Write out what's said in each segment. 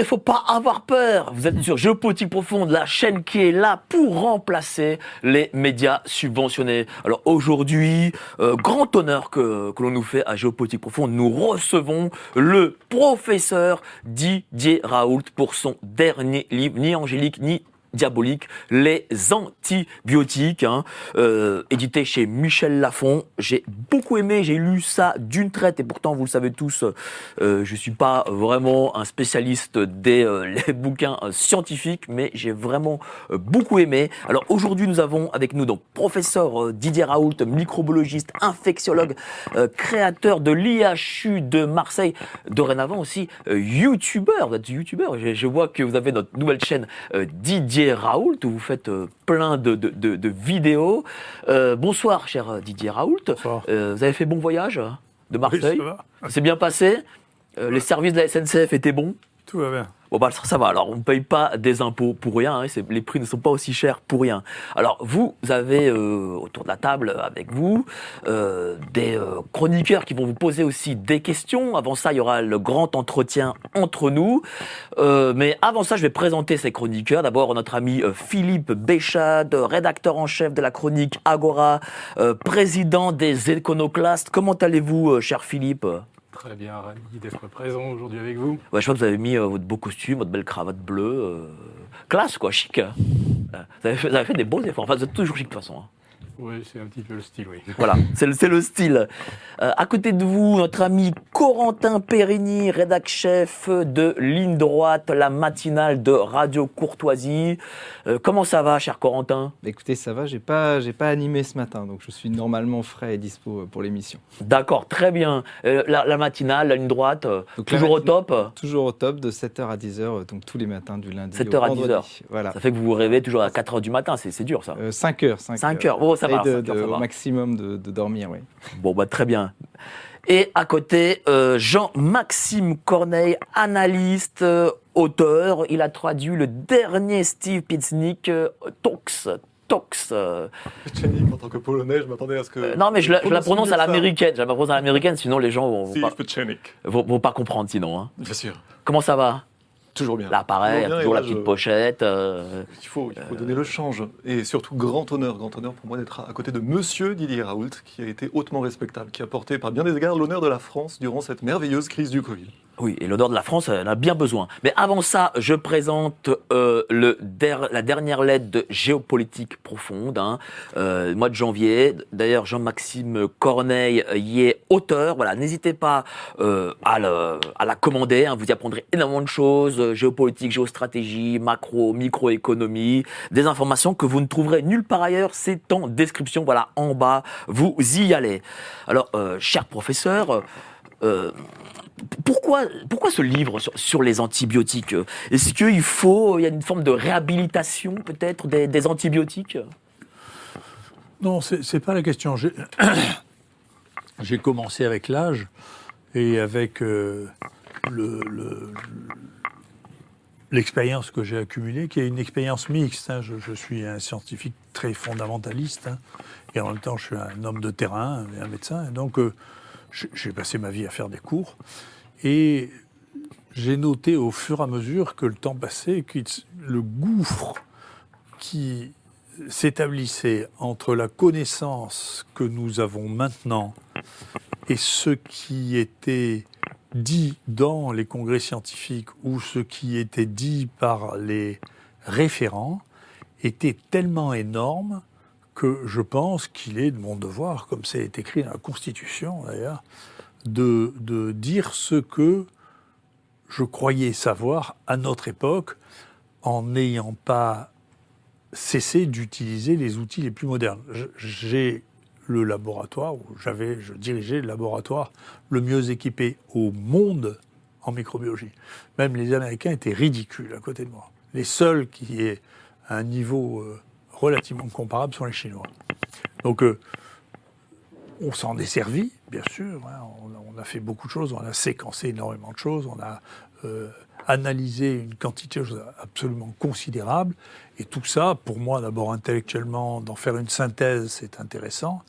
Ne faut pas avoir peur. Vous êtes sur Géopolitique Profonde, la chaîne qui est là pour remplacer les médias subventionnés. Alors aujourd'hui, euh, grand honneur que, que l'on nous fait à Géopolitique Profonde, nous recevons le professeur Didier Raoult pour son dernier livre, ni angélique ni diabolique, les antibiotiques, hein, euh, édité chez Michel Lafon. J'ai beaucoup aimé, j'ai lu ça d'une traite et pourtant, vous le savez tous, euh, je suis pas vraiment un spécialiste des euh, les bouquins scientifiques, mais j'ai vraiment euh, beaucoup aimé. Alors aujourd'hui, nous avons avec nous donc professeur euh, Didier Raoult, microbiologiste, infectiologue, euh, créateur de l'IHU de Marseille, dorénavant aussi youtubeur. Vous êtes youtubeur. Je, je vois que vous avez notre nouvelle chaîne euh, Didier Raoult où vous faites euh, plein de, de, de- de vidéos. Euh, bonsoir, cher euh, Didier Raoult. Bonsoir. Euh, vous avez fait bon voyage de Marseille ça va. C'est bien passé Euh, Les services de la SNCF étaient bons Tout va bien. Bon bah ça, va. Alors on ne paye pas des impôts pour rien. hein, les prix ne sont pas aussi chers pour rien. Alors vous avez euh, autour de la table avec vous euh, des euh, chroniqueurs qui vont vous poser aussi des questions. Avant ça, il y aura le grand entretien entre nous. Mais avant ça, je vais présenter ces chroniqueurs. D'abord notre ami Philippe Béchade, rédacteur en chef de la chronique Agora, président des Éconoclastes. Comment allez-vous, cher Philippe? Très bien, ravi d'être présent aujourd'hui avec vous. Je vois que vous avez mis euh, votre beau costume, votre belle cravate bleue. euh, classe, quoi, chic. Vous avez, fait, vous avez fait des beaux efforts. Enfin, vous êtes toujours chic, de toute façon. hein. Oui, c'est un petit peu le style, oui. Voilà, c'est le, c'est le style. Euh, à côté de vous, notre ami Corentin Périgny, rédac chef de Ligne Droite, la matinale de Radio Courtoisie. Euh, comment ça va, cher Corentin? Écoutez, ça va, j'ai pas, j'ai pas animé ce matin, donc je suis normalement frais et dispo euh, pour l'émission. D'accord, très bien. Euh, la, la matinale, la Ligne Droite, Donc, toujours au top? Toujours au top de 7h à 10h, euh, donc tous les matins du lundi 7h au à vendredi. 10h. Voilà. Ça fait que vous vous réveillez toujours à 4h du matin, c'est c'est dur ça. 5h, 5h. 5 heures. Oh, ça va, de, 5 heures, de- ça va. Au maximum de, de dormir, oui. Bon, bah, très bien. Et à côté, euh, Jean-Maxime Corneille, analyste, euh, auteur. Il a traduit le dernier Steve Piznik, euh, Tox. Tox. euh. En tant que polonais, je m'attendais à ce que. Euh, non, mais je la, je la prononce à l'américaine. Je la prononce à l'américaine, sinon les gens vont, vont, Steve pas, vont- vont pas comprendre sinon. hein. Bien sûr. Comment ça va? Toujours bien. Là, pareil, Toujours bien, toujours la là, petite je- pochette. euh, Il faut, il faut donner le change. Et surtout, grand honneur, grand honneur pour moi d'être à à côté de monsieur Didier Raoult, qui a été hautement respectable, qui a porté par bien des égards l'honneur de la France durant cette merveilleuse crise du Covid. Oui, et l'odeur de la France, elle en a bien besoin. Mais avant ça, je présente euh, le la dernière lettre de géopolitique profonde, hein, euh, mois de janvier. D'ailleurs, Jean-Maxime Corneille euh, y est auteur. Voilà, n'hésitez pas euh, à, à la commander. hein, vous y apprendrez énormément de choses euh, géopolitique, géostratégie, macro, microéconomie, des informations que vous ne trouverez nulle part ailleurs. C'est en description. Voilà, en bas, vous y allez. Alors, euh, cher professeur. euh, pourquoi, pourquoi ce livre sur, les antibiotiques? Est-ce qu'il faut, il y a une forme de réhabilitation peut-être des, antibiotiques? Non, c'est pas la question. J'ai- commencé avec l'âge et avec euh, le- le- l'expérience que j'ai accumulée, qui est une expérience mixte. hein. Je, suis un scientifique très fondamentaliste hein, et en même temps je suis un homme de terrain et un médecin. Donc euh, j'ai passé ma vie à faire des cours et j'ai noté au fur et à mesure que le temps passait que le gouffre qui s'établissait entre la connaissance que nous avons maintenant et ce qui était dit dans les congrès scientifiques ou ce qui était dit par les référents était tellement énorme que je pense qu'il est de mon devoir, comme c'est écrit dans la Constitution d'ailleurs, de, de dire ce que je croyais savoir à notre époque en n'ayant pas cessé d'utiliser les outils les plus modernes. J'ai le laboratoire, où j'avais, je dirigeais le laboratoire le mieux équipé au monde en microbiologie. Même les Américains étaient ridicules à côté de moi. Les seuls qui aient un niveau euh, relativement comparable sont les Chinois. Donc, euh, on s'en est servi, bien sûr. hein. On, a- fait beaucoup de choses, on a séquencé énormément de choses, on a euh, analysé une quantité de choses absolument considérable. Et tout ça, pour moi, d'abord intellectuellement, d'en faire une synthèse, c'est intéressant.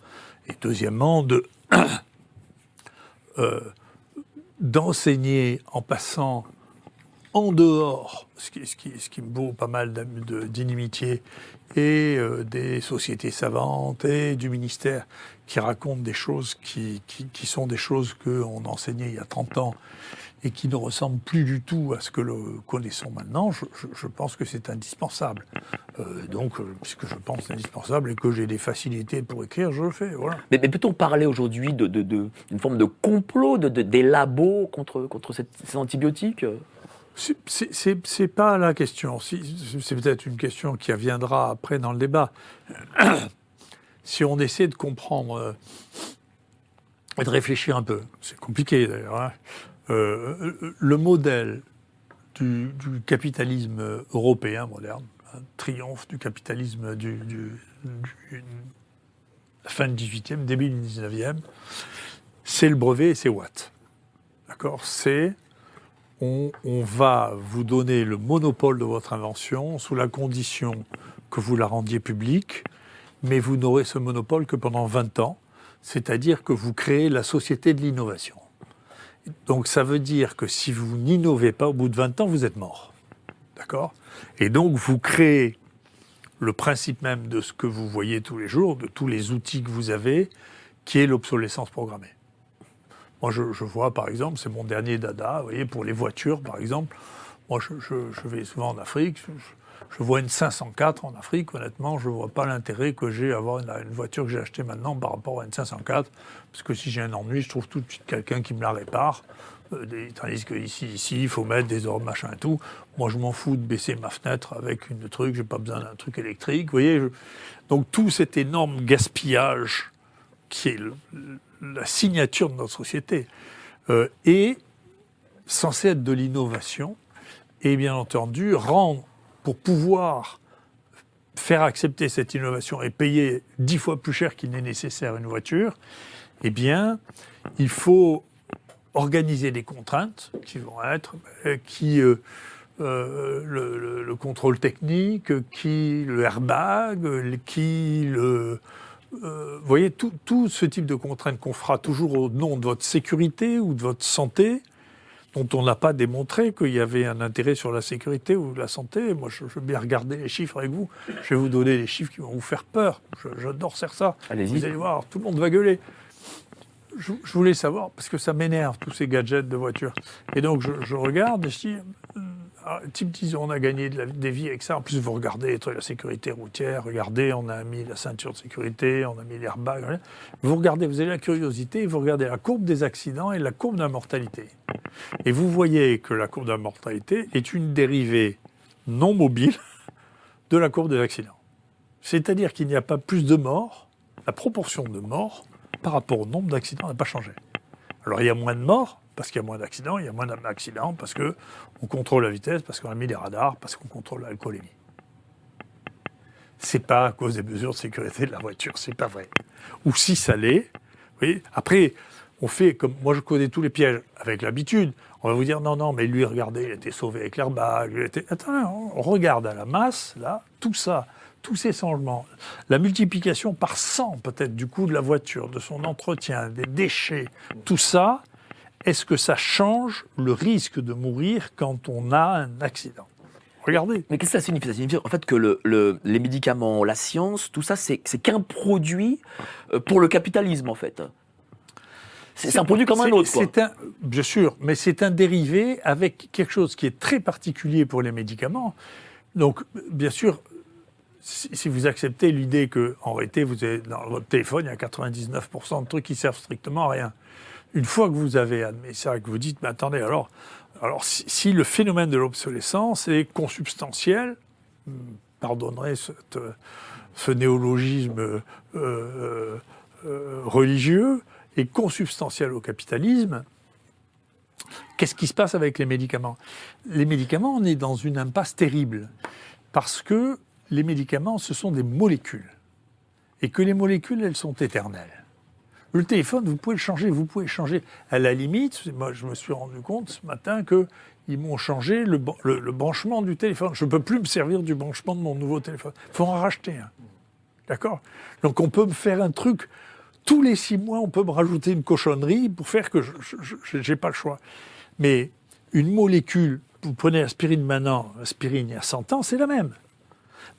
Et deuxièmement, de euh, d'enseigner en passant en dehors, ce qui, me vaut pas mal de- d'inimitié, et euh, des sociétés savantes et du ministère qui racontent des choses qui, sont des choses qu'on enseignait il y a 30 ans et qui ne ressemblent plus du tout à ce que nous connaissons maintenant, je, pense que c'est indispensable. Euh, donc, euh, puisque je pense indispensable et que j'ai des facilités pour écrire, je le fais. Voilà. Mais, peut-on parler aujourd'hui d'une de, de, d'une forme de complot de, de- des labos contre, ces antibiotiques? C'est- pas la question. C'est peut-être une question qui reviendra après dans le débat. si on essaie de comprendre euh, et de réfléchir un peu, c'est compliqué d'ailleurs, hein, euh, le modèle du, capitalisme européen moderne, triomphe du capitalisme du, du- fin du 18e, début du 19e, c'est le brevet et c'est Watt. D'accord? C'est on, va vous donner le monopole de votre invention sous la condition que vous la rendiez publique, mais vous n'aurez ce monopole que pendant 20 ans, c'est-à-dire que vous créez la société de l'innovation. Donc ça veut dire que si vous n'innovez pas au bout de 20 ans, vous êtes mort. D'accord? Et donc vous créez le principe même de ce que vous voyez tous les jours, de tous les outils que vous avez, qui est l'obsolescence programmée. Moi, je, vois, par exemple, c'est mon dernier dada, vous voyez, pour les voitures, par exemple. Moi, je, vais souvent en Afrique, je, vois une 504 en Afrique, honnêtement, je ne vois pas l'intérêt que j'ai à avoir une, voiture que j'ai achetée maintenant par rapport à une 504, parce que si j'ai un ennui, je trouve tout de suite quelqu'un qui me la répare. Euh, tandis que ici, il faut mettre des ordres, machin et tout. Moi, je m'en fous de baisser ma fenêtre avec une truc, j'ai pas besoin d'un truc électrique, vous voyez. Donc, tout cet énorme gaspillage qui est le- la signature de notre société, euh, est censé être de l'innovation et bien entendu rendre, pour pouvoir faire accepter cette innovation et payer dix fois plus cher qu'il n'est nécessaire une voiture, eh bien, il faut organiser des contraintes qui vont être euh, qui euh, euh, le, le- le contrôle technique, qui le airbag, qui le euh, vous voyez, tout, tout ce type de contraintes qu'on fera toujours au nom de votre sécurité ou de votre santé, dont on n'a pas démontré qu'il y avait un intérêt sur la sécurité ou la santé. Moi, je, je veux bien regarder les chiffres avec vous. Je vais vous donner des chiffres qui vont vous faire peur. J'adore faire ça. Allez-y. Vous allez voir, tout le monde va gueuler. Je, je voulais savoir, parce que ça m'énerve, tous ces gadgets de voiture. Et donc, je, je regarde et je dis, type disent, on a gagné des vies avec ça. En plus, vous regardez la sécurité routière, regardez, on a mis la ceinture de sécurité, on a mis l'airbag. Vous regardez, vous avez la curiosité, vous regardez la courbe des accidents et la courbe de la mortalité. Et vous voyez que la courbe de la mortalité est une dérivée non mobile de la courbe des accidents. C'est-à-dire qu'il n'y a pas plus de morts, la proportion de morts par rapport au nombre d'accidents n'a pas changé. Alors il y a moins de morts parce qu'il y a moins d'accidents, il y a moins d'accidents parce que on contrôle la vitesse, parce qu'on a mis des radars, parce qu'on contrôle l'alcoolémie. C'est pas à cause des mesures de sécurité de la voiture, c'est pas vrai. Ou si ça l'est, voyez, après on fait comme moi je connais tous les pièges avec l'habitude. On va vous dire non non mais lui regardez il été sauvé avec l'airbag. été- Attends on regarde à la masse là tout ça tous ces changements, la multiplication par 100 peut-être du coût de la voiture, de son entretien, des déchets, tout ça, est-ce que ça change le risque de mourir quand on a un accident? Regardez. Mais qu'est-ce que ça signifie? Ça signifie en fait que le, le- les médicaments, la science, tout ça, c'est c'est qu'un produit euh, pour le capitalisme en fait. C'est un produit comme un autre. quoi. C'est un, bien sûr, mais c'est un dérivé avec quelque chose qui est très particulier pour les médicaments. Donc, bien sûr, si, si vous acceptez l'idée que, en réalité, vous avez, dans votre téléphone, il y a 99% de trucs qui servent strictement à rien. Une fois que vous avez admis ça, que vous dites, mais attendez, alors, alors si, le phénomène de l'obsolescence est consubstantiel, hmm, pardonnerez euh, ce néologisme euh, euh, religieux, est consubstantiel au capitalisme, qu'est-ce qui se passe avec les médicaments? Les médicaments, on est dans une impasse terrible, parce que les médicaments, ce sont des molécules, et que les molécules, elles sont éternelles. Le téléphone, vous pouvez le changer, vous pouvez changer. À la limite, moi, je me suis rendu compte ce matin que ils m'ont changé le, le- le branchement du téléphone. Je ne peux plus me servir du branchement de mon nouveau téléphone. Il faut en racheter un. D'accord? Donc on peut me faire un truc. Tous les six mois, on peut me rajouter une cochonnerie pour faire que je n'ai pas le choix. Mais une molécule, vous prenez aspirine maintenant, aspirine il y a 100 ans, c'est la même.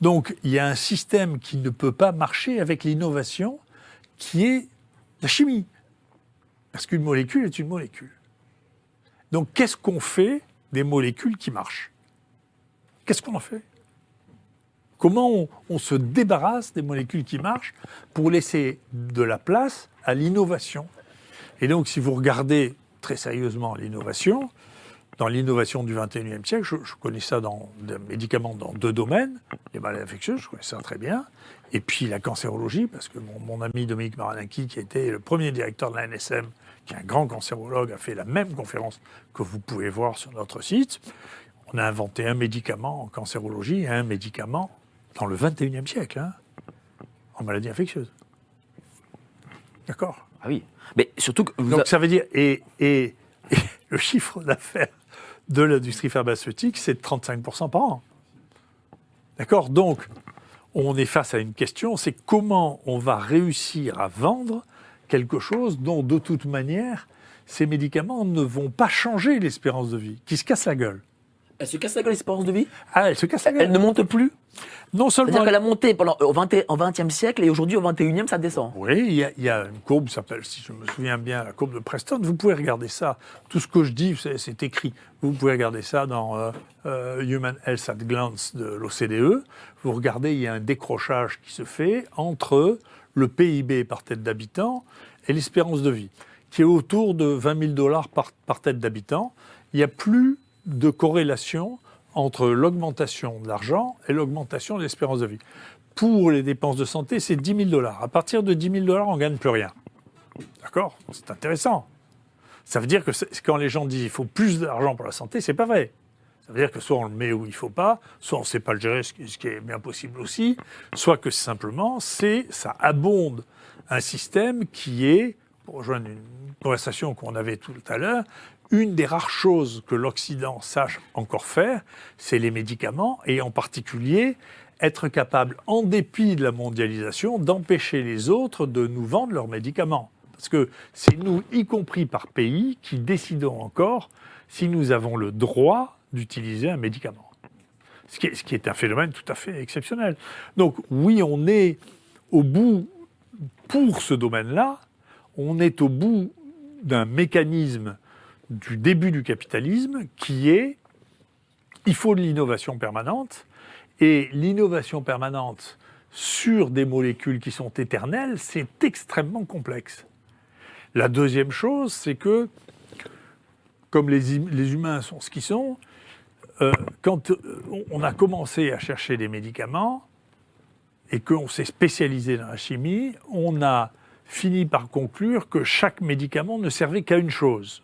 Donc il y a un système qui ne peut pas marcher avec l'innovation qui est la chimie. Parce qu'une molécule est une molécule. Donc qu'est-ce qu'on fait des molécules qui marchent? Qu'est-ce qu'on en fait? Comment on, se débarrasse des molécules qui marchent pour laisser de la place à l'innovation? Et donc si vous regardez très sérieusement l'innovation, dans l'innovation du 21e siècle, je, je connais ça dans des médicaments dans deux domaines, les maladies infectieuses, je connais ça très bien, et puis la cancérologie, parce que mon, mon ami Dominique Maranaki, qui était le premier directeur de la NSM, qui est un grand cancérologue, a fait la même conférence que vous pouvez voir sur notre site. On a inventé un médicament en cancérologie et un médicament dans le 21e siècle, hein, en maladie infectieuse. D'accord? Ah oui. Mais surtout que vous donc a- ça veut dire, et, et- et le chiffre d'affaires de l'industrie pharmaceutique, c'est de 35% par an. D'accord? Donc, on est face à une question, c'est comment on va réussir à vendre quelque chose dont, de toute manière, ces médicaments ne vont pas changer l'espérance de vie, qui se casse la gueule. elle se casse la gueule l'espérance de vie? Ah, elle se casse la gueule. Elle ne monte plus. Non seulement... C'est-à-dire qu'elle a monté pendant au 20 en 20e siècle et aujourd'hui au 21e ça descend. Oui, il y, a, il y a une courbe qui s'appelle, si je me souviens bien, la courbe de Preston. Vous pouvez regarder ça. Tout ce que je dis, c'est c'est écrit. Vous pouvez regarder ça dans euh, euh, Human Health at Glance de l'OCDE. Vous regardez, il y a un décrochage qui se fait entre le PIB par tête d'habitant et l'espérance de vie, qui est autour de 20 000 dollars par, par tête d'habitant. Il n'y a plus de corrélation entre l'augmentation de l'argent et l'augmentation de l'espérance de vie. Pour les dépenses de santé, c'est 10 000 dollars. À partir de 10 000 dollars, on ne gagne plus rien. D'accord? C'est intéressant. Ça veut dire que quand les gens disent qu'il faut plus d'argent pour la santé, c'est pas vrai. Ça veut dire que soit on le met où il faut pas, soit on ne sait pas le gérer, ce qui est bien possible aussi, soit que simplement, c'est ça abonde un système qui est, pour rejoindre une conversation qu'on avait tout à l'heure, une des rares choses que l'Occident sache encore faire, c'est les médicaments, et en particulier être capable, en dépit de la mondialisation, d'empêcher les autres de nous vendre leurs médicaments. Parce que c'est nous, y compris par pays, qui décidons encore si nous avons le droit d'utiliser un médicament. Ce qui, est, ce qui est un phénomène tout à fait exceptionnel. Donc oui, on est au bout, pour ce domaine-là, on est au bout d'un mécanisme du début du capitalisme qui est, il faut de l'innovation permanente, et l'innovation permanente sur des molécules qui sont éternelles, c'est extrêmement complexe. La deuxième chose, c'est que, comme les, hum- humains sont ce qu'ils sont, euh, quand euh, on a commencé à chercher des médicaments et qu'on s'est spécialisé dans la chimie, on a fini par conclure que chaque médicament ne servait qu'à une chose.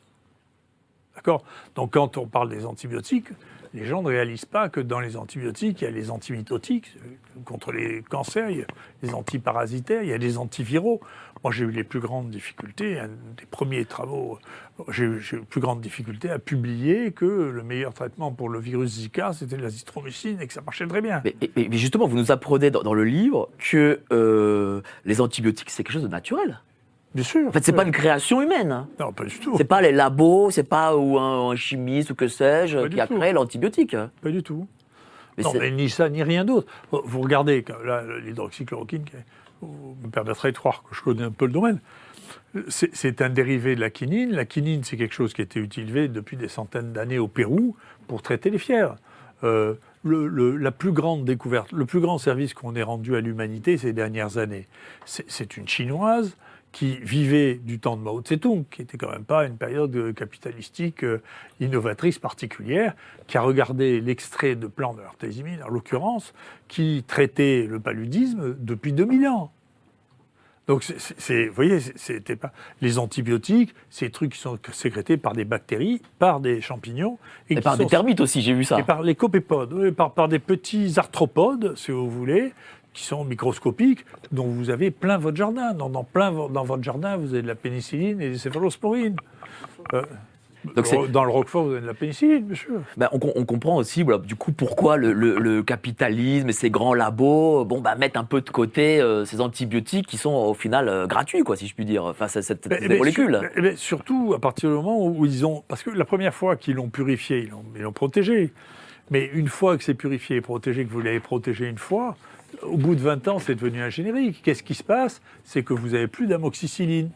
D'accord? Donc quand on parle des antibiotiques, les gens ne réalisent pas que dans les antibiotiques, il y a les antimitotiques euh, contre les cancers, il y a les antiparasitaires, il y a les antiviraux. Moi, j'ai eu les plus grandes difficultés, un des premiers travaux, euh, j'ai eu les plus grandes difficultés à publier que le meilleur traitement pour le virus Zika, c'était l'azithromycine et que ça marchait très bien. Mais, justement, vous nous apprenez dans, dans le livre que euh, les antibiotiques, c'est quelque chose de naturel. Bien sûr. En fait, c'est pas une création humaine. hein. Non, pas du tout. C'est pas les labos, c'est pas ou un, un chimiste ou que sais-je qui a tout. créé l'antibiotique. Pas du tout. Mais non, mais ni ça, ni rien d'autre. Vous- regardez, là, l'hydroxychloroquine, vous me permettrez de croire que je connais un peu le domaine. C'est un dérivé de la quinine. La quinine, c'est quelque chose qui a été utilisé depuis des centaines d'années au Pérou pour traiter les fièvres. Euh, le, le- la plus grande découverte, le plus grand service qu'on ait rendu à l'humanité ces dernières années, c'est une chinoise qui vivait du temps de Mao Tse-tung, qui était quand même pas une période euh, capitalistique euh, innovatrice particulière, qui a regardé l'extrait de plan de Artésimine, en l'occurrence, qui traitait le paludisme depuis 2000 ans. Donc, c'est- vous voyez, c'était pas les antibiotiques, ces trucs qui sont sécrétés par des bactéries, par des champignons Et par sont- des termites aussi, j'ai vu ça. et par les copépodes, oui, par, par des petits arthropodes, si vous voulez, qui sont microscopiques, dont vous avez plein votre jardin. Dans, dans plein dans votre jardin, vous avez de la pénicilline et des céphalosporines. Euh, Donc dans le Roquefort, vous avez de la pénicilline, sûr. Ben, on, com- on comprend aussi, voilà, du coup, pourquoi le, le- le capitalisme et ces grands labos, bon, bah, mettent un peu de côté euh, ces antibiotiques qui sont au final euh, gratuits, quoi, si je puis dire, face à cette, ces mais molécules. sur- surtout à partir du moment où ils ont. Parce que la première fois qu'ils l'ont purifié, ils l'ont protégé. Mais une fois que c'est purifié et protégé, que vous l'avez protégé une fois, au bout de 20 ans, c'est devenu un générique. Qu'est-ce qui se passe? C'est que vous n'avez plus d'amoxicilline.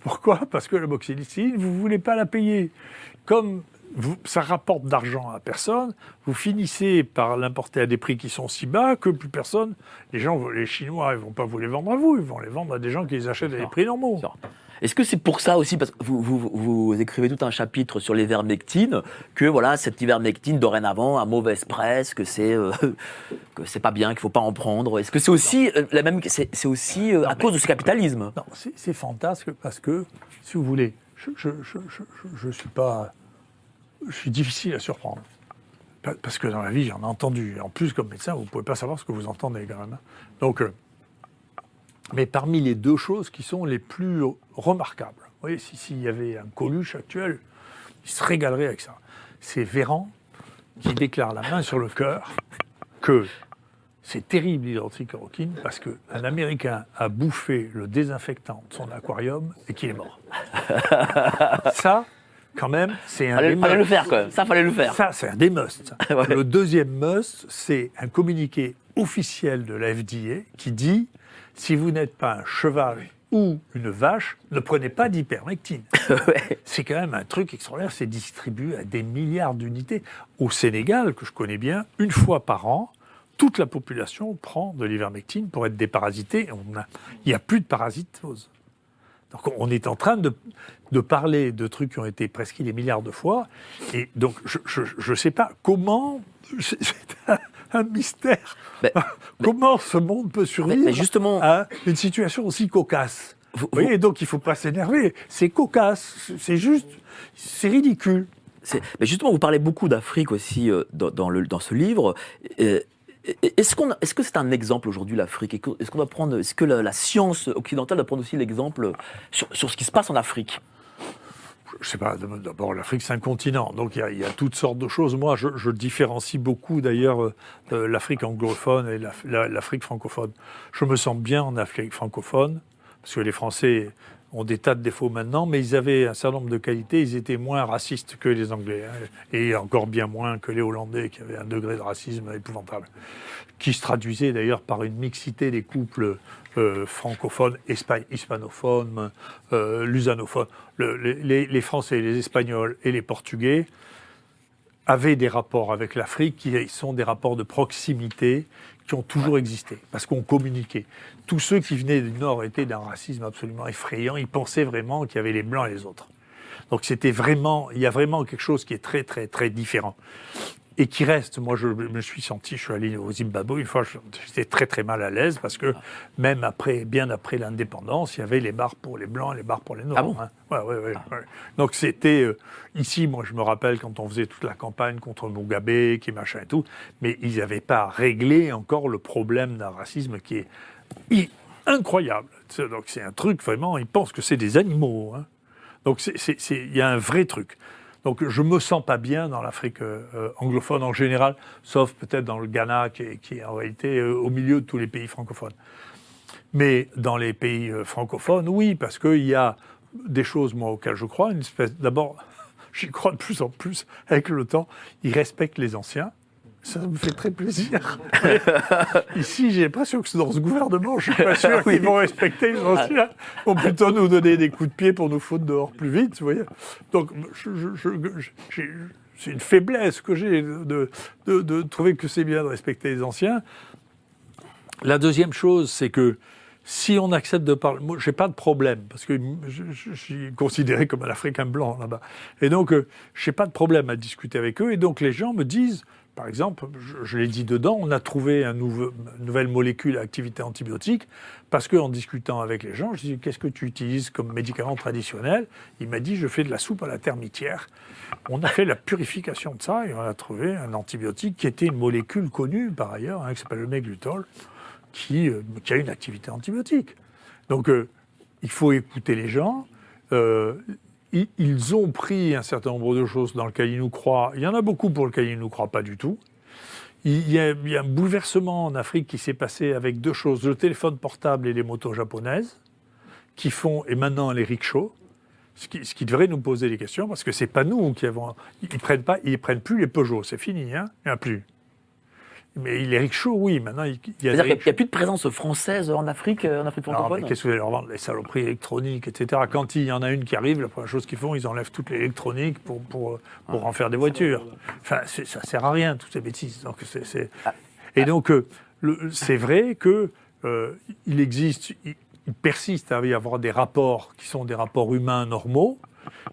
Pourquoi? Parce que l'amoxicilline, vous ne voulez pas la payer. Comme vous- ça rapporte d'argent à personne, vous finissez par l'importer à des prix qui sont si bas que plus personne, les gens, les Chinois, ils vont pas vous les vendre à vous, ils vont les vendre à des gens qui les achètent à des prix normaux. Est-ce que c'est pour ça aussi, parce que vous, vous, vous écrivez tout un chapitre sur l'ivermectine, que voilà, cette ivermectine, dorénavant, a mauvaise presse, que c'est euh, que c'est pas bien, qu'il faut pas en prendre? Est-ce que c'est aussi, euh, la même, c'est c'est aussi euh, à cause de ce capitalisme? Non, c'est c'est fantasque parce que, si vous voulez, je je, je, je, je- je suis pas. Je suis difficile à surprendre. Pa- Parce que dans la vie, j'en ai entendu. En plus, comme médecin, vous ne pouvez pas savoir ce que vous entendez quand même. hein. Donc, mais parmi les deux choses qui sont les plus remarquables, vous voyez, si- s'il y avait un Coluche actuel, il se régalerait avec ça. C'est Véran qui déclare la main sur le cœur que c'est terrible l'hydroxychloroquine parce qu'un Américain a bouffé le désinfectant de son aquarium et qu'il est mort. ça, quand même, c'est un Fallait, des fallait le faire quand même, ça fallait le faire. Ça, c'est un des musts. Ouais. Le deuxième must, c'est un communiqué officiel de la FDA qui dit si vous n'êtes pas un cheval ou une vache, ne prenez pas d'hypermectine. Ouais. C'est quand même un truc extraordinaire. C'est distribué à des milliards d'unités. Au Sénégal, que je connais bien, une fois par an, toute la population prend de l'ivermectine pour être déparasitée. On a- Il n'y a plus de parasitose. Donc on est en train de, de parler de trucs qui ont été prescrits des milliards de fois. Et donc je ne sais pas comment... Un, mystère. Mais- comment ce monde peut survivre mais justement- à une situation aussi cocasse? Vous- vous voyez, donc il ne faut pas s'énerver. C'est cocasse, c'est juste, c'est ridicule. Mais justement, vous parlez beaucoup d'Afrique aussi euh, dans, dans le, dans ce livre. Euh, Est-ce qu'on, est-ce que c'est un exemple aujourd'hui l'Afrique? Est-ce qu'on doit prendre, est-ce que la, la science occidentale doit prendre aussi l'exemple sur, sur ce qui se passe en Afrique? Je sais pas, d'abord l'Afrique c'est un continent, donc il y, a- toutes sortes de choses. Moi je, différencie beaucoup d'ailleurs euh, l'Afrique anglophone et l'Af- la- l'Afrique francophone. Je me sens bien en Afrique francophone, parce que les Français ont des tas de défauts maintenant, mais ils avaient un certain nombre de qualités, ils étaient moins racistes que les Anglais, hein, et encore bien moins que les Hollandais, qui avaient un degré de racisme épouvantable, qui se traduisait d'ailleurs par une mixité des couples euh, francophones, hispa- hispanophones, euh, lusanophones. Le- les- les, les Français, les Espagnols et les Portugais avaient des rapports avec l'Afrique qui sont des rapports de proximité qui ont toujours existé, parce qu'on communiquait. Tous ceux qui venaient du Nord étaient d'un racisme absolument effrayant. Ils pensaient vraiment qu'il y avait les Blancs et les autres. Donc c'était vraiment, il y a vraiment quelque chose qui est très très très différent et qui reste. Moi, je me suis senti, je suis allé au Zimbabwe une fois, j'étais très très mal à l'aise parce que même après, bien après l'indépendance, il y avait les bars pour les blancs, les bars pour les noirs. Ah bon? hein. Ouais, ouais, ouais, ouais. Donc c'était euh, ici, moi, je me rappelle quand on faisait toute la campagne contre Mugabe, qui machin et tout, mais ils n'avaient pas réglé encore le problème d'un racisme qui est i- incroyable. Donc c'est un truc vraiment, ils pensent que c'est des animaux. hein. Donc il y a un vrai truc. Donc je me sens pas bien dans l'Afrique euh, anglophone en général, sauf peut-être dans le Ghana qui est, qui est en réalité euh, au milieu de tous les pays francophones. Mais dans les pays euh, francophones, oui, parce qu'il y a des choses, moi, auxquelles je crois. Une espèce, d'abord, j'y crois de plus en plus avec le temps. Ils respectent les anciens. Ça me fait très plaisir. Ici, j'ai l'impression que c'est dans ce gouvernement, je suis pas sûr qu'ils vont respecter les anciens. Ils vont plutôt nous donner des coups de pied pour nous foutre dehors plus vite, vous voyez. Donc, je- je- je- je- j'ai- c'est une faiblesse que j'ai de, de- de trouver que c'est bien de respecter les anciens. La deuxième chose, c'est que si on accepte de parler, moi, j'ai pas de problème parce que je, je- je suis considéré comme un Africain blanc là-bas, et donc euh, j'ai pas de problème à discuter avec eux. Et donc les gens me disent, par exemple, je, l'ai dit dedans, on a trouvé une nouvelle molécule à activité antibiotique parce que en discutant avec les gens, je dis qu'est-ce que tu utilises comme médicament traditionnel? Il m'a dit je fais de la soupe à la termitière. On a fait la purification de ça et on a trouvé un antibiotique qui était une molécule connue par ailleurs, hein, qui s'appelle le méglutol qui, euh, qui a une activité antibiotique. Donc, euh, il faut écouter les gens. Euh, ils ont pris un certain nombre de choses dans lesquelles ils nous croient. Il y en a beaucoup pour lesquelles ils ne nous croient pas du tout. Il y, a, un bouleversement en Afrique qui s'est passé avec deux choses, le téléphone portable et les motos japonaises, qui font, et maintenant les rickshaws, ce qui, devrait nous poser des questions, parce que c'est pas nous qui avons... Ils ne prennent, pas- ils prennent plus les Peugeot, c'est fini, hein il n'y en a plus. Mais les rickshaws, oui, maintenant, il, il y a C'est-à-dire qu'il n'y a- il plus de présence française en Afrique, euh, en Afrique francophone qu'est-ce que vous allez leur vendre Les saloperies électroniques, etc. Quand il y en a une qui arrive, la première chose qu'ils font, ils enlèvent toute l'électronique pour, pour, pour en faire des voitures. Enfin, ça sert à rien, toutes ces bêtises. Donc, c'est- c'est- Et donc, euh, c'est vrai que euh, il existe, il, il persiste à y avoir des rapports qui sont des rapports humains normaux,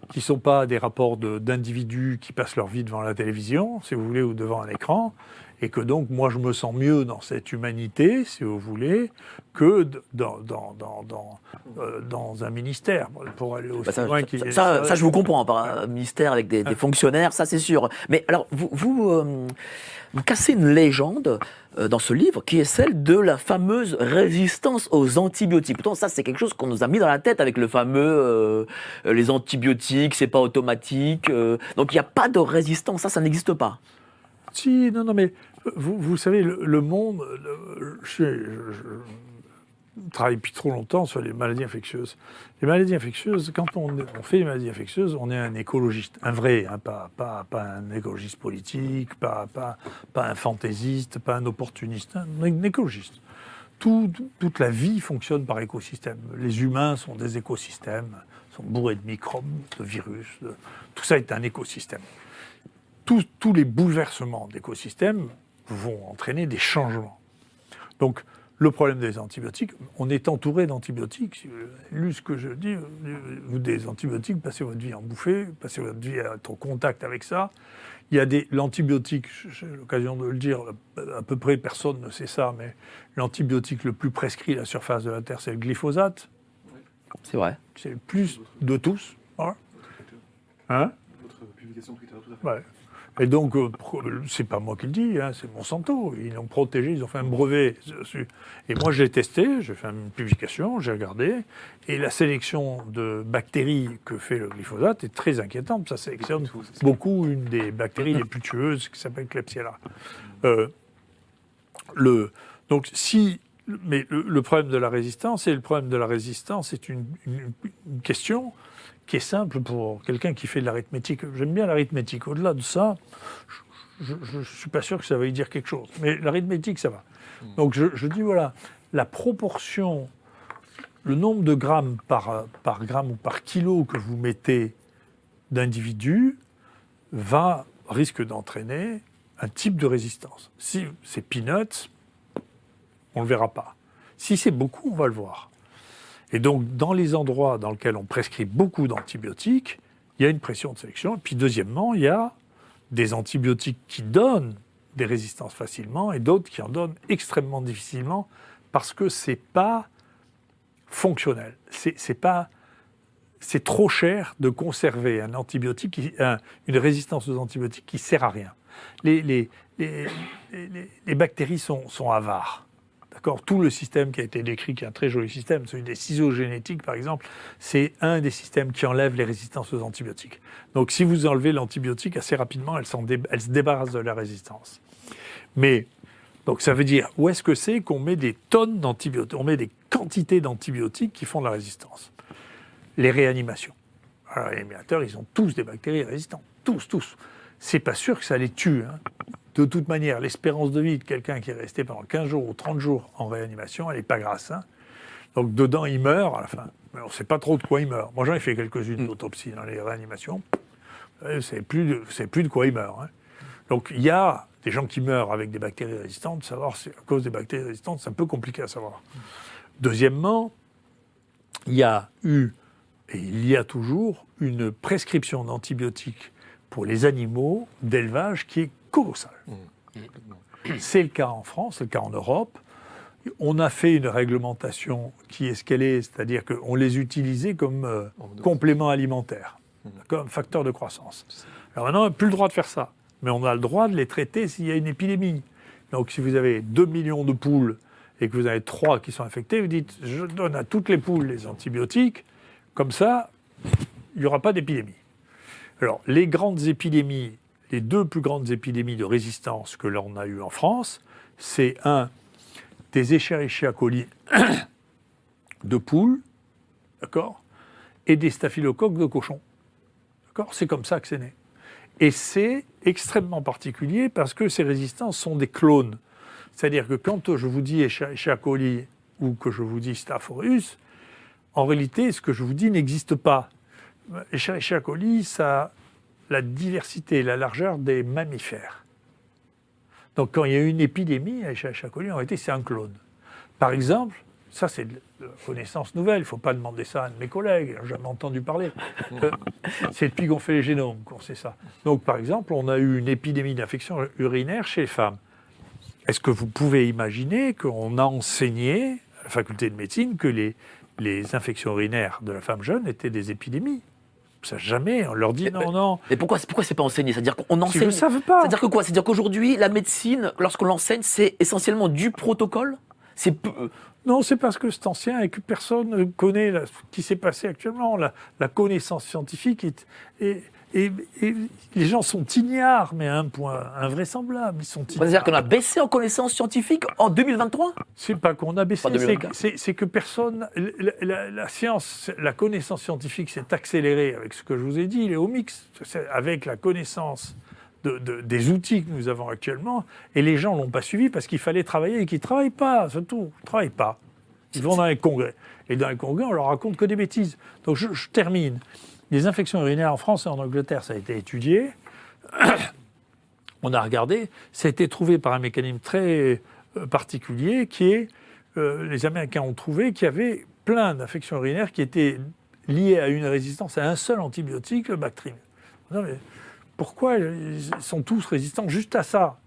qui ne sont pas des rapports de- d'individus qui passent leur vie devant la télévision, si vous voulez, ou devant un écran, et que donc moi je me sens mieux dans cette humanité, si vous voulez, que d- dans, dans, dans, dans, euh, dans un ministère, pour aller aussi Bah, ça, loin ça- je vous comprends, par un ministère avec des, des fonctionnaires, ça c'est sûr. Mais alors, vous, vous, euh, vous cassez une légende euh, dans ce livre qui est celle de la fameuse résistance aux antibiotiques. Pourtant, ça c'est quelque chose qu'on nous a mis dans la tête avec le fameux les antibiotiques, c'est pas automatique. donc il n'y a pas de résistance, ça, ça n'existe pas. Si, non, non, mais euh, vous, vous savez, le, monde, je, je- travaille depuis trop longtemps sur les maladies infectieuses. Les maladies infectieuses, quand on, fait les maladies infectieuses, on est un écologiste, un vrai, hein, pas, pas, pas un écologiste politique, pas, pas, pas un fantaisiste, pas un opportuniste, un, écologiste. Tout- tout- toute la vie fonctionne par écosystème. Les humains sont des écosystèmes, sont bourrés de microbes, de virus, tout ça est un écosystème tous, tous les bouleversements d'écosystèmes vont entraîner des changements. Donc, le problème des antibiotiques, on est entouré d'antibiotiques. Si vous avez lu ce que je dis, vous des antibiotiques, passez votre vie à en bouffer, passez votre vie à être au contact avec ça. Il y a des l'antibiotique, j'ai l'occasion de le dire, à peu près personne ne sait ça, mais l'antibiotique le plus prescrit à la surface de la Terre, c'est le glyphosate. C'est vrai. C'est le plus de tous. Hein? Votre publication Twitter, tout à fait. Ouais. Et donc, euh, pro- c'est pas moi qui le dis, hein, c'est Monsanto. Ils l'ont protégé, ils ont fait un brevet dessus. Et moi, je l'ai testé, j'ai fait une publication, j'ai regardé. Et la sélection de bactéries que fait le glyphosate est très inquiétante. Ça sélectionne beaucoup une des bactéries les plus tueuses qui s'appelle Klebsiella. Euh, le, donc, si. Mais le, le problème de la résistance, et le problème de la résistance, c'est une, une- une question qui est simple pour quelqu'un qui fait de l'arithmétique. J'aime bien l'arithmétique. Au-delà de ça, je ne suis pas sûr que ça va y dire quelque chose. Mais l'arithmétique, ça va. Donc je, dis, voilà, la proportion, le nombre de grammes par, par gramme ou par kilo que vous mettez d'individus va, risque d'entraîner un type de résistance. Si c'est peanuts, on ne le verra pas. Si c'est beaucoup, on va le voir. Et donc, dans les endroits dans lesquels on prescrit beaucoup d'antibiotiques, il y a une pression de sélection. Et puis, deuxièmement, il y a des antibiotiques qui donnent des résistances facilement et d'autres qui en donnent extrêmement difficilement parce que c'est pas fonctionnel. C'est trop cher de conserver un antibiotique, une résistance aux antibiotiques qui sert à rien. Les- les- les- les bactéries sont, sont avares. Tout le système qui a été décrit, qui est un très joli système, celui des ciseaux génétiques par exemple, c'est un des systèmes qui enlève les résistances aux antibiotiques. Donc si vous enlevez l'antibiotique, assez rapidement, elle se débarrasse de la résistance. Mais, donc ça veut dire, où est-ce que c'est qu'on met des tonnes d'antibiotiques, on met des quantités d'antibiotiques qui font de la résistance? Les réanimations. Alors, les réanimateurs, ils ont tous des bactéries résistantes. Tous, tous. C'est pas sûr que ça les tue. hein. De toute manière, l'espérance de vie de quelqu'un qui est resté pendant 15 jours ou 30 jours en réanimation, elle n'est pas grasse. hein. Donc dedans, il meurt à la fin. Mais on ne sait pas trop de quoi il meurt. Moi, j'en ai fait quelques-unes d'autopsies dans les réanimations. Euh, C'est plus, de- c'est plus de quoi il meurt. hein. Donc il y a des gens qui meurent avec des bactéries résistantes. Savoir si à cause des bactéries résistantes, c'est un peu compliqué à savoir. Deuxièmement, il y a eu, et il y a toujours, une prescription d'antibiotiques pour les animaux d'élevage qui est colossale. C'est le cas en France, c'est le cas en Europe. On a fait une réglementation qui est ce qu'elle est, c'est-à-dire qu'on les utilisait comme euh, complément alimentaire, comme facteur de croissance. Alors maintenant, on n'a plus le droit de faire ça, mais on a le droit de les traiter s'il y a une épidémie. Donc si vous avez 2 millions de poules et que vous avez 3 qui sont infectées, vous dites je donne à toutes les poules les antibiotiques, comme ça, il n'y aura pas d'épidémie. Alors les grandes épidémies, les deux plus grandes épidémies de résistance que l'on a eues en France, c'est un des Escherichia coli de poules, d'accord, et des staphylocoques de cochons. D'accord C'est comme ça que c'est né. Et c'est extrêmement particulier parce que ces résistances sont des clones. C'est-à-dire que quand je vous dis Escherichia coli ou que je vous dis Staph aureus, en réalité, ce que je vous dis n'existe pas. Escherichia coli, ça a la diversité, la largeur des mammifères. Donc quand il y a eu une épidémie à Escherichia coli, en réalité, c'est un clone. Par exemple, ça c'est de la connaissance nouvelle, il ne faut pas demander ça à un de mes collègues, j'ai jamais entendu parler. C'est depuis qu'on fait les génomes qu'on sait ça. Donc par exemple, on a eu une épidémie d'infection urinaire chez les femmes. Est-ce que vous pouvez imaginer qu'on a enseigné à la faculté de médecine que les, les infections urinaires de la femme jeune étaient des épidémies? Ça jamais, on leur dit non, non. Et pourquoi, pourquoi c'est pas enseigné? C'est-à-dire qu'on Ils ne enseigne. le savent pas. C'est-à-dire que quoi? C'est-à-dire qu'aujourd'hui, la médecine, lorsqu'on l'enseigne, c'est essentiellement du protocole? C'est peu- Non, c'est parce que c'est ancien et que personne ne connaît la- ce qui s'est passé actuellement. La, la connaissance scientifique est, et- et les gens sont ignares, mais à un point invraisemblable. Ils sont C'est-à-dire qu'on a baissé en connaissances scientifiques en 2023 C'est pas qu'on a baissé, c'est 2024. que, c'est- c'est que personne. La, la- la science, la connaissance scientifique s'est accélérée avec ce que je vous ai dit, les c'est- avec la connaissance. de- de- des outils que nous avons actuellement, et les gens l'ont pas suivi parce qu'il fallait travailler et qu'ils ne travaillent pas, c'est tout. Ils ne travaillent pas. Ils vont dans les congrès. Et dans les congrès, on leur raconte que des bêtises. Donc je, je termine. Les infections urinaires en France et en Angleterre, ça a été étudié. on a regardé. Ça a été trouvé par un mécanisme très euh, particulier qui est, euh, les Américains ont trouvé qu'il y avait plein d'infections urinaires qui étaient liées à une résistance à un seul antibiotique, le Bactrim. Non, mais pourquoi ils sont tous résistants juste à ça?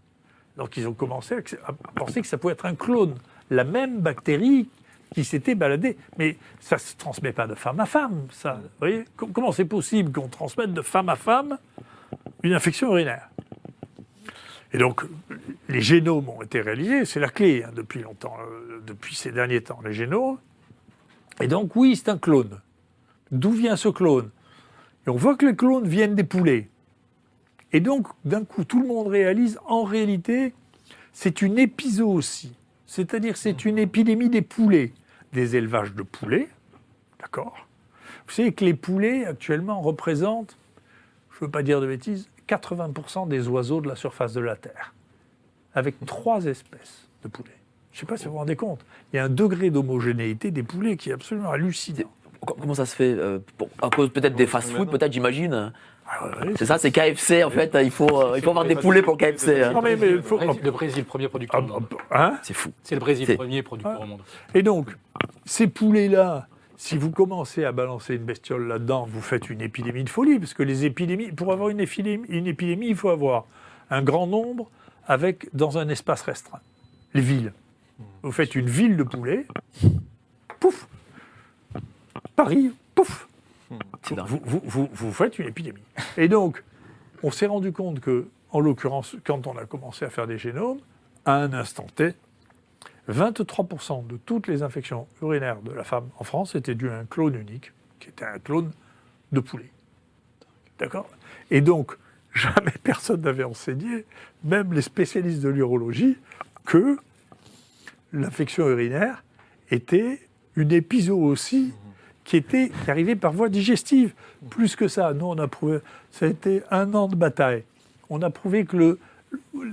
Donc ils ont commencé à à penser que ça pouvait être un clone, la même bactérie qui s'était baladée. Mais ça ne se transmet pas de femme à femme, ça. Vous voyez Com- Comment c'est possible qu'on transmette de femme à femme une infection urinaire? Et donc, les génomes ont été réalisés, c'est la clé hein, depuis longtemps, euh, depuis ces derniers temps, les génomes. Et donc, oui, c'est un clone. D'où vient ce clone? Et on voit que les clones viennent des poulets. Et donc, d'un coup, tout le monde réalise, en réalité, c'est une épizootie. C'est-à-dire, c'est une épidémie des poulets, des élevages de poulets. D'accord? Vous savez que les poulets, actuellement, représentent, je ne veux pas dire de bêtises, 80% des oiseaux de la surface de la Terre. Avec trois espèces de poulets. Je ne sais pas si vous vous rendez compte. Il y a un degré d'homogénéité des poulets qui est absolument hallucinant. Comment ça se fait euh, pour- À cause peut-être des fast-food, peut-être, j'imagine ouais, C'est ça, c'est KFC, en fait. Il faut, euh, il faut avoir des poulets pour KFC. hein. Non, mais- mais faut- Brésil- le Brésil, premier producteur Ah, au monde. hein C'est fou. C'est le Brésil, premier producteur au monde. Et donc, ces poulets-là, si vous commencez à balancer une bestiole là-dedans, vous faites une épidémie de folie, parce que les épidémies, pour avoir une épidémie, une épidémie, il faut avoir un grand nombre avec dans un espace restreint. Les villes. Vous faites une ville de poulets, pouf. Paris, pouf. Vous, vous- vous- vous faites une épidémie. Et donc, on s'est rendu compte que, en l'occurrence, quand on a commencé à faire des génomes, à un instant T, 23% de toutes les infections urinaires de la femme en France étaient dues à un clone unique, qui était un clone de poulet. D'accord? Et donc, jamais personne n'avait enseigné, même les spécialistes de l'urologie, que l'infection urinaire était une épizootie qui était arrivait par voie digestive. Plus que ça, nous on a prouvé, ça a été un an de bataille. On a prouvé que le,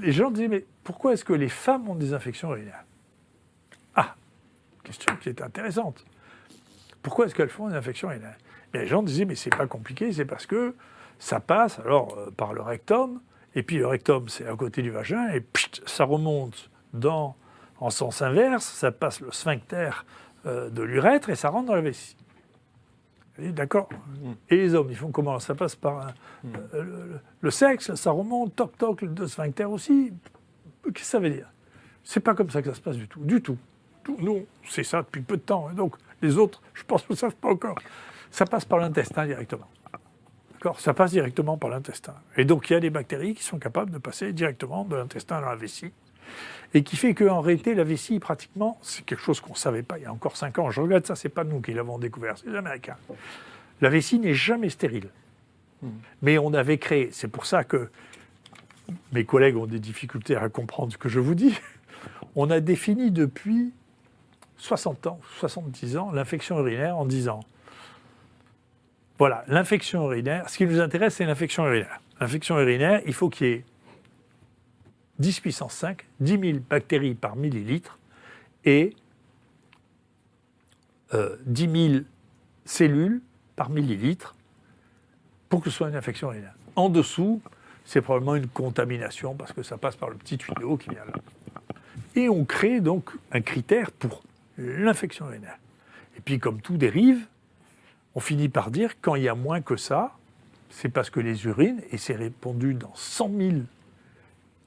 les gens disaient mais pourquoi est-ce que les femmes ont des infections urinaires? Ah, question qui est intéressante. Pourquoi est-ce qu'elles font des infections urinaires? Et les gens disaient mais c'est pas compliqué, c'est parce que ça passe alors euh, par le rectum et puis le rectum c'est à côté du vagin et ça remonte dans en sens inverse, ça passe le sphincter euh, de l'urètre et ça rentre dans la vessie. D'accord Et les hommes, ils font comment? Ça passe par un- euh, le, le sexe, ça remonte, toc toc, le deux sphincter aussi. Qu'est-ce que ça veut dire? C'est pas comme ça que ça se passe du tout. Du tout. Nous, c'est ça depuis peu de temps. Et donc, les autres, je pense ne savent pas encore. Ça passe par l'intestin directement. D'accord? Ça passe directement par l'intestin. Et donc, il y a des bactéries qui sont capables de passer directement de l'intestin dans la vessie. Et qui fait qu'en réalité, la vessie, pratiquement, c'est quelque chose qu'on ne savait pas il y a encore 5 ans. Je regrette ça, c'est pas nous qui l'avons découvert, c'est les Américains. La vessie n'est jamais stérile. Mais on avait créé, c'est pour ça que mes collègues ont des difficultés à comprendre ce que je vous dis. On a défini depuis 60 ans, 70 ans, l'infection urinaire en disant voilà, l'infection urinaire, ce qui nous intéresse, c'est l'infection urinaire. L'infection urinaire, il faut qu'il y ait 10 puissance 5, 10 000 bactéries par millilitre et euh, 10 000 cellules par millilitre pour que ce soit une infection urinaire. En dessous, c'est probablement une contamination parce que ça passe par le petit tuyau qui vient là. Et on crée donc un critère pour l'infection urinaire. Et puis, comme tout dérive, on finit par dire quand il y a moins que ça, c'est parce que les urines, et c'est répandu dans 100 000,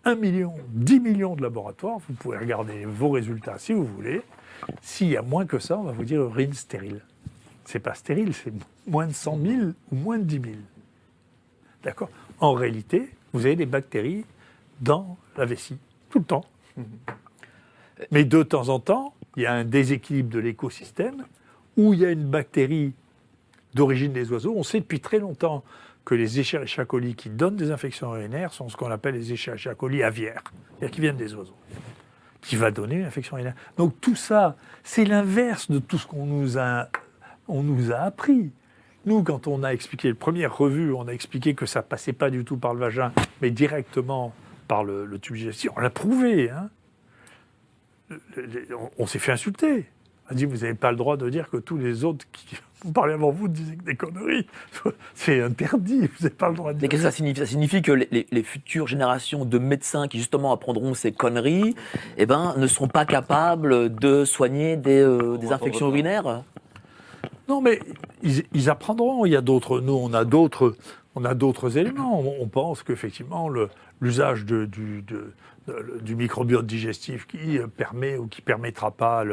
1 million, 10 millions de laboratoires, vous pouvez regarder vos résultats si vous voulez, s'il y a moins que ça, on va vous dire urine stérile. C'est pas stérile, c'est moins de 100 000 ou moins de 10 000. D'accord? En réalité, vous avez des bactéries dans la vessie, tout le temps. Mais de temps en temps, il y a un déséquilibre de l'écosystème où il y a une bactérie d'origine des oiseaux. On sait depuis très longtemps que les Escherichia coli qui donnent des infections urinaires sont ce qu'on appelle les Escherichia coli aviaires, c'est-à-dire qui viennent des oiseaux, qui va donner une infection urinaire. Donc tout ça, c'est l'inverse de tout ce qu'on nous a, appris. Nous, quand on a expliqué le premier revue, on a expliqué que ça passait pas du tout par le vagin, mais directement par le, tube digestif. On l'a prouvé. Hein. On s'est fait insulter. On a dit, vous n'avez pas le droit de dire que tous les autres qui vous parlez avant vous disaient que des conneries. C'est interdit, vous n'avez pas le droit de Mais dire qu'est-ce que ça signifie? Ça signifie que les, les- les futures générations de médecins qui justement apprendront ces conneries, eh ben, ne seront pas capables de soigner des, euh, des infections urinaires? Non, mais ils, ils apprendront. Il y a d'autres. Nous, on a d'autres. On a d'autres éléments. On, pense qu'effectivement, l'usage de- du microbiote digestif qui euh, permet ou qui permettra pas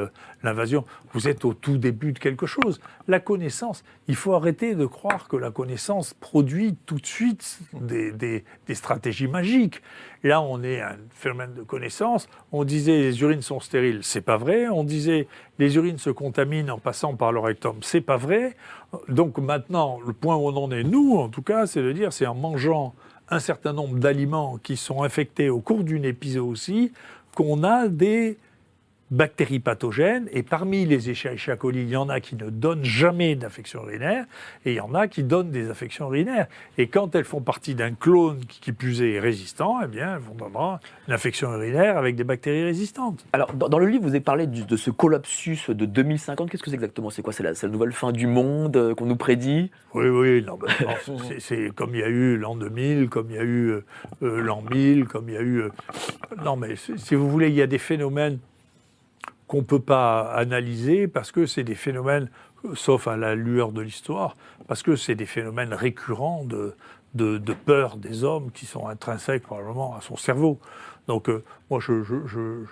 l'invasion. Vous êtes au tout début de quelque chose. La connaissance. Il faut arrêter de croire que la connaissance produit tout de suite des, stratégies magiques. Là, on est un phénomène de connaissance. On disait les urines sont stériles, c'est pas vrai. On disait les urines se contaminent en passant par le rectum, c'est pas vrai. Donc maintenant, le point où on en est, nous, en tout cas, c'est de dire c'est en mangeant un certain nombre d'aliments qui sont infectés au cours d'une épizootie qu'on a des bactéries pathogènes. Et parmi les Escherichia coli, il y en a qui ne donnent jamais d'infection urinaire et il y en a qui donnent des infections urinaires. Et quand elles font partie d'un clone qui, qui plus est résistant, eh bien, elles vont donner une infection urinaire avec des bactéries résistantes. Alors, dans, dans le livre, vous avez parlé du- de ce collapsus de 2050. Qu'est-ce que c'est exactement? C'est quoi? C'est la, nouvelle fin du monde euh, qu'on nous prédit? Oui, oui, c'est- comme il y a eu l'an 2000, comme il y a eu euh, euh, l'an 1000, comme il y a eu... euh, non, mais si vous voulez, il y a des phénomènes qu'on ne peut pas analyser parce que c'est des phénomènes, sauf à la lueur de l'histoire, parce que c'est des phénomènes récurrents de, de, de peur des hommes qui sont intrinsèques probablement à son cerveau. Donc euh, moi, je,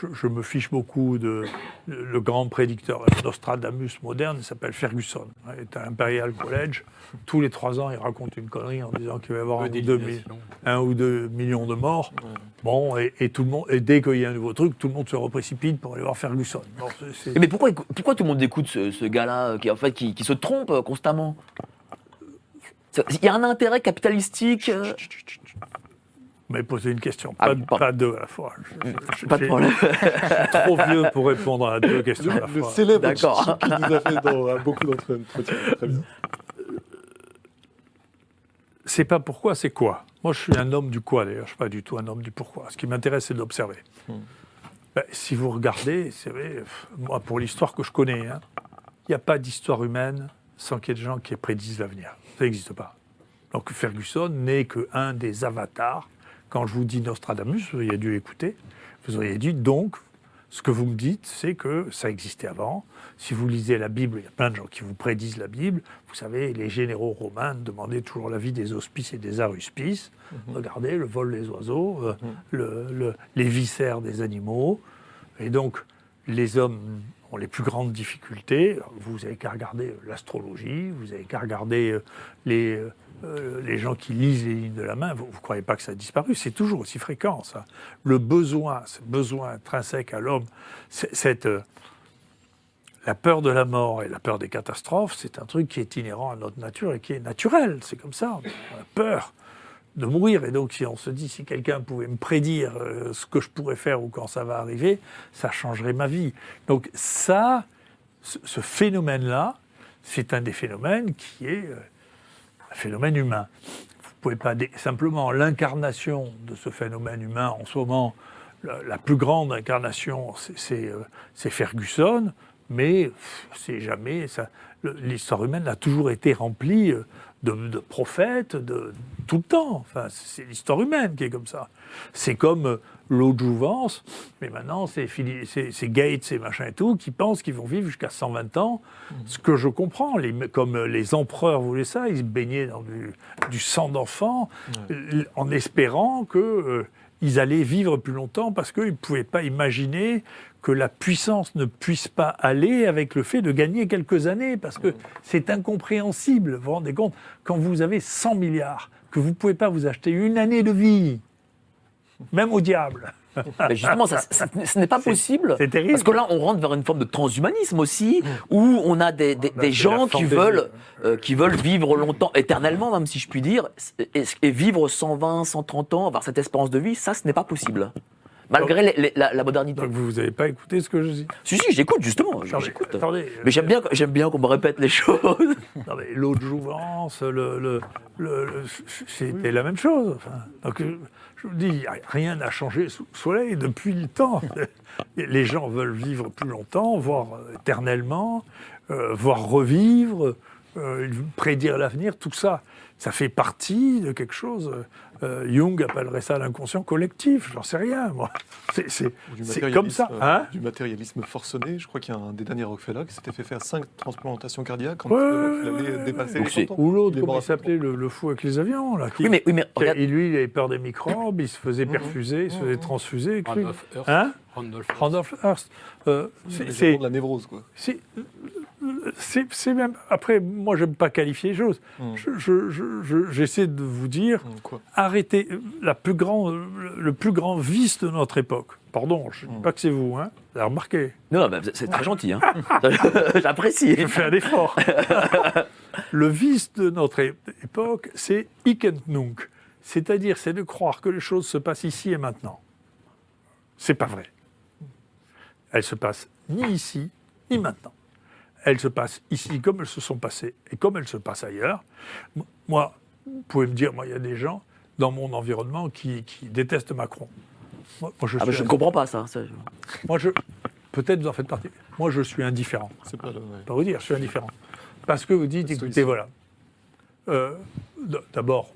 je, je me fiche beaucoup de le grand prédicteur Nostradamus moderne, il s'appelle Ferguson. Il est à Imperial College. Tous les trois ans, il raconte une connerie en disant qu'il va y avoir un ou, deux, mi- un ou deux millions de morts. Bon, et, et tout le monde, et dès qu'il y a un nouveau truc, tout le monde se reprécipite pour aller voir Ferguson. Bon, c'est- c'est- Mais pourquoi, pourquoi tout le monde écoute ce, ce gars-là qui, en fait, qui, qui se trompe constamment? Il y a un intérêt capitalistique euh, m'avez posé une question, Ah, pas, deux à la fois. Je- je- Pas de problème. trop vieux pour répondre à deux questions à la Le fois. célèbre D'accord. qui nous a fait dans à beaucoup d'entretiens. Très bien. c'est pas pourquoi, c'est quoi. Moi, je suis un homme du quoi, d'ailleurs. Je suis pas du tout un homme du pourquoi. Ce qui m'intéresse, c'est d'observer. Ben, si vous regardez, c'est vrai, moi, pour l'histoire que je connais, hein, il n'y a pas d'histoire humaine sans qu'il y ait des gens qui prédisent l'avenir. Ça n'existe pas. Donc Ferguson n'est qu'un des avatars. Quand je vous dis Nostradamus, vous auriez dû écouter. Vous auriez dit donc, Ce que vous me dites, c'est que ça existait avant. Si vous lisez la Bible, il y a plein de gens qui vous prédisent la Bible. Vous savez, les généraux romains demandaient toujours l'avis des hospices et des aruspices. Regardez, le vol des oiseaux, euh, le- le- les viscères des animaux. Et donc, les hommes ont les plus grandes difficultés. Vous n'avez qu'à regarder l'astrologie, vous n'avez qu'à regarder euh, les, euh, les gens qui lisent les lignes de la main. Vous ne croyez pas que ça a disparu C'est toujours aussi fréquent, ça. Le besoin, ce besoin intrinsèque à l'homme, cette, euh, la peur de la mort et la peur des catastrophes, c'est un truc qui est inhérent à notre nature et qui est naturel. C'est comme ça. On a peur de mourir. Et donc, si on se dit, si quelqu'un pouvait me prédire euh, ce que je pourrais faire ou quand ça va arriver, ça changerait ma vie. Donc, ça, ce, phénomène-là, c'est un des phénomènes qui est phénomène humain. Vous pouvez pas simplement l'incarnation de ce phénomène humain en ce moment. La, plus grande incarnation, c'est- euh, Ferguson, mais c'est jamais L'histoire humaine a toujours été remplie euh, de, de prophètes, de tout le temps. Enfin, c'est l'histoire humaine qui est comme ça. C'est comme euh, l'eau de jouvence, mais maintenant c'est c'est c'est Gates et machin et tout qui pensent qu'ils vont vivre jusqu'à 120 ans. Ce que je comprends, les, comme euh, les empereurs voulaient ça, ils se baignaient dans du, du sang d'enfant euh, en espérant que euh, ils allaient vivre plus longtemps parce qu'ils ne pouvaient pas imaginer que la puissance ne puisse pas aller avec le fait de gagner quelques années, parce que c'est incompréhensible. Vous vous rendez compte, quand vous avez 100 milliards, que vous ne pouvez pas vous acheter une année de vie, même au diable. Mais justement, ça, ça- ce n'est pas possible. c'est terrible. Parce que là, on rentre vers une forme de transhumanisme aussi, où on a des, des- bah, des gens qui veulent, euh, qui veulent vivre longtemps, éternellement, même si je puis dire, et, et vivre 120, 130 ans, avoir cette espérance de vie, ça, ce n'est pas possible. Malgré les- les- la, la modernité. Donc vous n'avez pas écouté ce que je dis. Si, si, j'écoute, justement. J'écoute. Mais j'aime bien, j'aime bien qu'on me répète les choses. Non, mais l'eau de jouvence, le, le- le- le- c'était la même chose. Enfin, donc, euh, je vous dis, rien n'a changé sous le soleil depuis le temps. Les gens veulent vivre plus longtemps, voire euh, éternellement, euh, voire revivre, euh, prédire l'avenir, tout ça. Ça fait partie de quelque chose. Euh, Jung appellerait ça l'inconscient collectif, j'en sais rien, moi. C'est- comme ça. euh, Hein du matérialisme forcené. Je crois qu'il y a un des derniers Rockefeller qui s'était fait faire 5 transplantations cardiaques quand Ouais, il ouais, dépasser Donc les c'est- 100 ans. Ou l'autre, comment il s'appelait, le, le fou avec les avions, là qui- Oui, mais, oui, mais regarde, Et lui, il avait peur des microbes, il se faisait perfuser, il se faisait transfuser. que lui- Randolph Hearst. Hein Randolph Hearst. Euh, C'est de la névrose, quoi. C'est- même. Après, moi, j'aime pas qualifier les choses. Mm. Je- je- je- je- J'essaie de vous dire Quoi arrêtez la plus grand, le, plus grand vice de notre époque. Pardon, je ne dis Mm. pas que c'est vous, hein. Vous avez remarqué. non, non, mais c'est très gentil. Hein. J'apprécie. Je fais un effort. le vice de notre époque, c'est et nunc. C'est-à-dire, c'est de croire que les choses se passent ici et maintenant. C'est pas vrai. Elles se passent ni ici, ni maintenant. Elles se passent ici comme elles se sont passées et comme elles se passent ailleurs. Moi, vous pouvez me dire, moi, il y a des gens dans mon environnement qui, qui détestent Macron. Moi, moi, je Ah, bah, je ne comprends pas ça. ça. moi, je, peut-être vous en faites partie. Moi, je suis indifférent C'est pas le. ouais. pas vous dire, je suis indifférent. Parce que vous dites, écoutez, voilà. Euh, D'abord,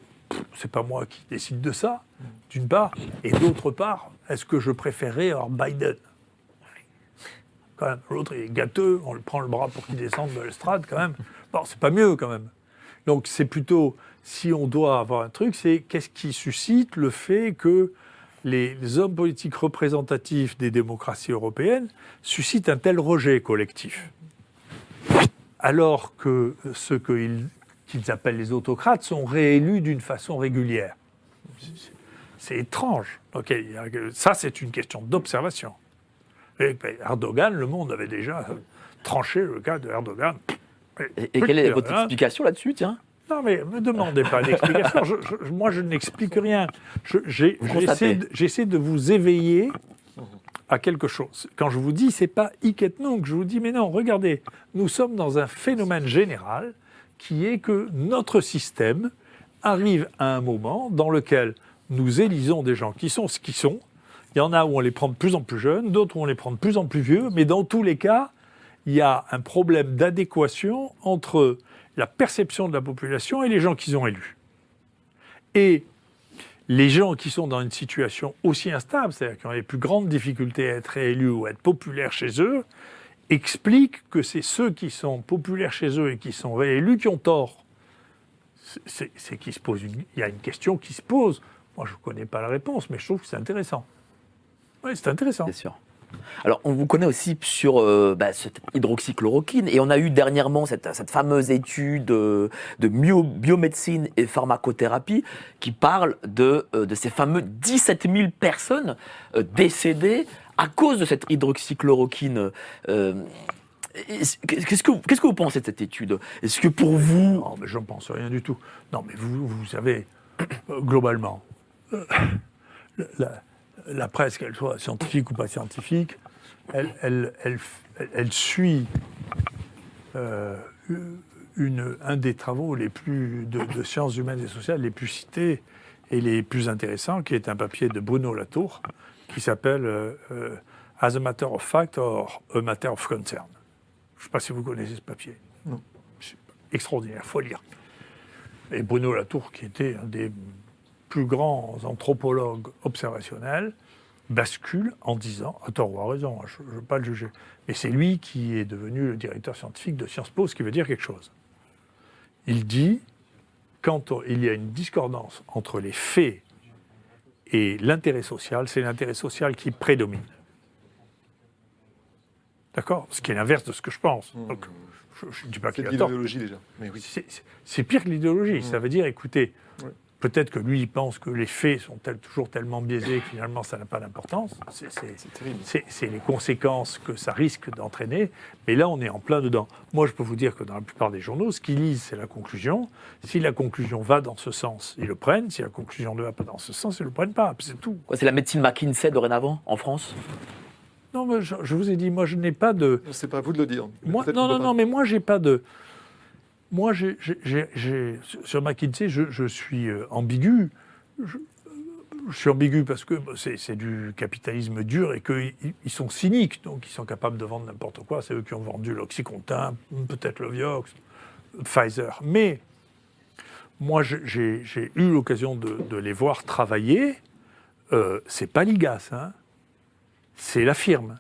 c'est pas moi qui décide de ça, d'une part. Et d'autre part, est-ce que je préférerais avoir Biden? L'autre est gâteux, on le prend le bras pour qu'il descende de l'estrade, quand même. Bon, c'est pas mieux, quand même. Donc, c'est plutôt, si on doit avoir un truc, c'est qu'est-ce qui suscite le fait que les, hommes politiques représentatifs des démocraties européennes suscitent un tel rejet collectif? Alors que ceux qu'ils appellent les autocrates sont réélus d'une façon régulière. C'est- étrange. Ça, c'est une question d'observation. Et, Erdogan, le monde avait déjà euh, tranché le cas de Erdogan. Et, et quelle est votre Hein explication là-dessus, tiens? Non, mais ne me demandez pas d'explication. Je- je- moi, je n'explique rien. J'essaie de, vous éveiller à quelque chose. Quand je vous dis, c'est pas et nunc, je vous dis, mais non, regardez, nous sommes dans un phénomène général qui est que notre système arrive à un moment dans lequel nous élisons des gens qui sont ce qu'ils sont. Il y en a où on les prend de plus en plus jeunes, d'autres où on les prend de plus en plus vieux, mais dans tous les cas, il y a un problème d'adéquation entre la perception de la population et les gens qu'ils ont élus. Et les gens qui sont dans une situation aussi instable, c'est-à-dire qui ont les plus grandes difficultés à être réélus ou à être populaires chez eux, expliquent que c'est ceux qui sont populaires chez eux et qui sont réélus qui ont tort. C'est qu'il se pose une- il y a une question qui se pose. Moi, je ne connais pas la réponse, mais je trouve que c'est intéressant. Oui, c'est intéressant. Bien sûr. Alors, on vous connaît aussi sur euh, bah, cette hydroxychloroquine et on a eu dernièrement cette, cette fameuse étude euh, de bio- biomédecine et pharmacothérapie qui parle de, euh, de ces fameux 17 000 personnes décédées à cause de cette hydroxychloroquine. Est-ce- Qu'est-ce que, qu'est-ce que vous pensez de cette étude? Est-ce que pour vous... Non, mais je ne pense rien du tout. Non, mais vous, vous savez, globalement, la, la presse, qu'elle soit scientifique ou pas scientifique, elle, elle, elle, elle- elle suit euh, une, un des travaux les plus de, de sciences humaines et sociales les plus cités et les plus intéressants, qui est un papier de Bruno Latour, qui s'appelle euh, As a Matter of Fact or A Matter of Concern. Je ne sais pas si vous connaissez ce papier. Non. C'est extraordinaire, il faut lire. Et Bruno Latour, qui était un des plus grands anthropologues observationnels, bascule en disant, à tort ou à raison, hein, je ne veux pas le juger, mais c'est lui qui est devenu le directeur scientifique de Sciences Po, ce qui veut dire quelque chose. Il dit, quand on- il y a une discordance entre les faits et l'intérêt social, c'est l'intérêt social qui prédomine. D'accord? Ce qui est l'inverse de ce que je pense. Donc, je ne dis pas C'est qu'il a tort. l'idéologie déjà. Oui. C'est- c'est- C'est pire que l'idéologie. Ça veut dire, écoutez. Peut-être que lui, il pense que les faits sont tel- toujours tellement biaisés que finalement, ça n'a pas d'importance. C'est- les conséquences que ça risque d'entraîner. Mais là, on est en plein dedans. Moi, je peux vous dire que dans la plupart des journaux, ce qu'ils lisent, c'est la conclusion. Si la conclusion va dans ce sens, ils le prennent. Si la conclusion ne va pas dans ce sens, ils ne le prennent pas. C'est tout. C'est la médecine McKinsey dorénavant en France? Non, mais je, je vous ai dit, moi, je n'ai pas de... C'est pas à vous de le dire. Moi, non, non, pas. non, mais moi, j'ai pas de. Moi, sur McKinsey, je, suis euh, ambigu. Je, suis ambigu parce que bah, c'est, du capitalisme dur et qu'ils ils sont cyniques, donc ils sont capables de vendre n'importe quoi. C'est eux qui ont vendu l'Oxycontin, peut-être le Vioxx, Pfizer. Mais moi, j'ai, eu l'occasion de, de les voir travailler. Euh, c'est pas l'IGAS, hein. c'est la firme.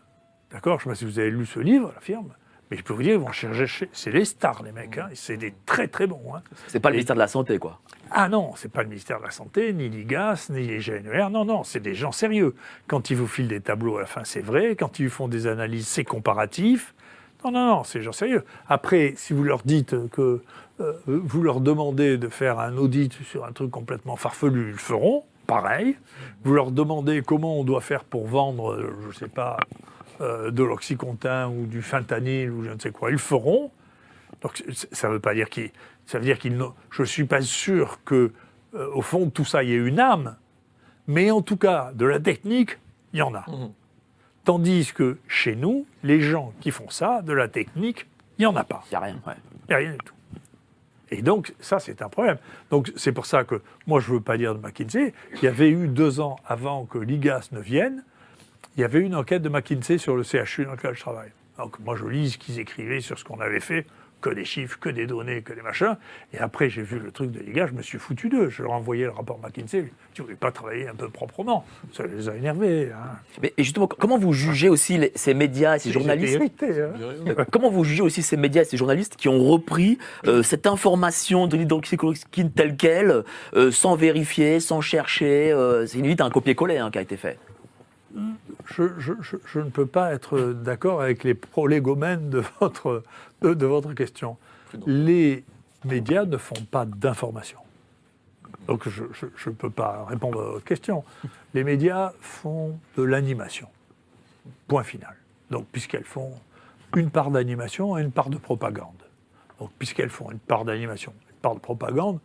D'accord? Je ne sais pas si vous avez lu ce livre, la firme. Mais je peux vous dire, ils vont chercher. C'est les stars, les mecs. hein, C'est des très, très bons. hein. C'est pas le ministère de la Santé, quoi. Ah non, c'est pas le ministère de la Santé, ni l'IGAS, ni les GNR. Non, non, c'est des gens sérieux. Quand ils vous filent des tableaux à la fin, c'est vrai. Quand ils font des analyses, c'est comparatif. Non, non, non, c'est des gens sérieux. Après, si vous leur dites que euh, vous leur demandez de faire un audit sur un truc complètement farfelu, ils le feront. Pareil. Vous leur demandez comment on doit faire pour vendre, euh, je ne sais pas, euh, de l'oxycontin ou du fentanyl ou je ne sais quoi, ils le feront. Donc ça ne veut pas dire qu'ils. Ça veut dire qu'ils. Je ne suis pas sûr que, euh, au fond, de tout ça, il y ait une âme. Mais en tout cas, de la technique, il y en a. Mhm. Tandis que chez nous, les gens qui font ça, de la technique, il n'y en a pas. Il n'y a rien, ouais. Il n'y a rien du tout. Et donc, ça, c'est un problème. Donc, c'est pour ça que moi, je ne veux pas dire de McKinsey. Il y avait eu deux ans avant que l'IGAS ne vienne, il y avait une enquête de McKinsey sur le CHU dans lequel je travaille. Donc, moi, je lis ce qu'ils écrivaient sur ce qu'on avait fait, que des chiffres, que des données, que des machins. Et après, j'ai vu le truc de l'IGAS, je me suis foutu d'eux. Je leur ai envoyé le rapport McKinsey. Tu ne voulais pas travailler un peu proprement. Ça les a énervés. Hein. Mais et justement, comment vous jugez aussi les- ces médias et ces journalistes irrité, hein. Euh, Comment vous jugez aussi ces médias et ces journalistes qui ont repris euh, cette information de l'hydroxychloroquine telle qu'elle, euh, sans vérifier, sans chercher euh, C'est limite un copier-coller hein, qui a été fait. Je, je- je- je ne peux pas être d'accord avec les prolégomènes de votre, de, de votre question. Les médias ne font pas d'information. Donc je ne peux pas répondre à votre question. Les médias font de l'animation. Point final. Donc puisqu'elles font une part d'animation et une part de propagande. Donc puisqu'elles font une part d'animation, une part de propagande,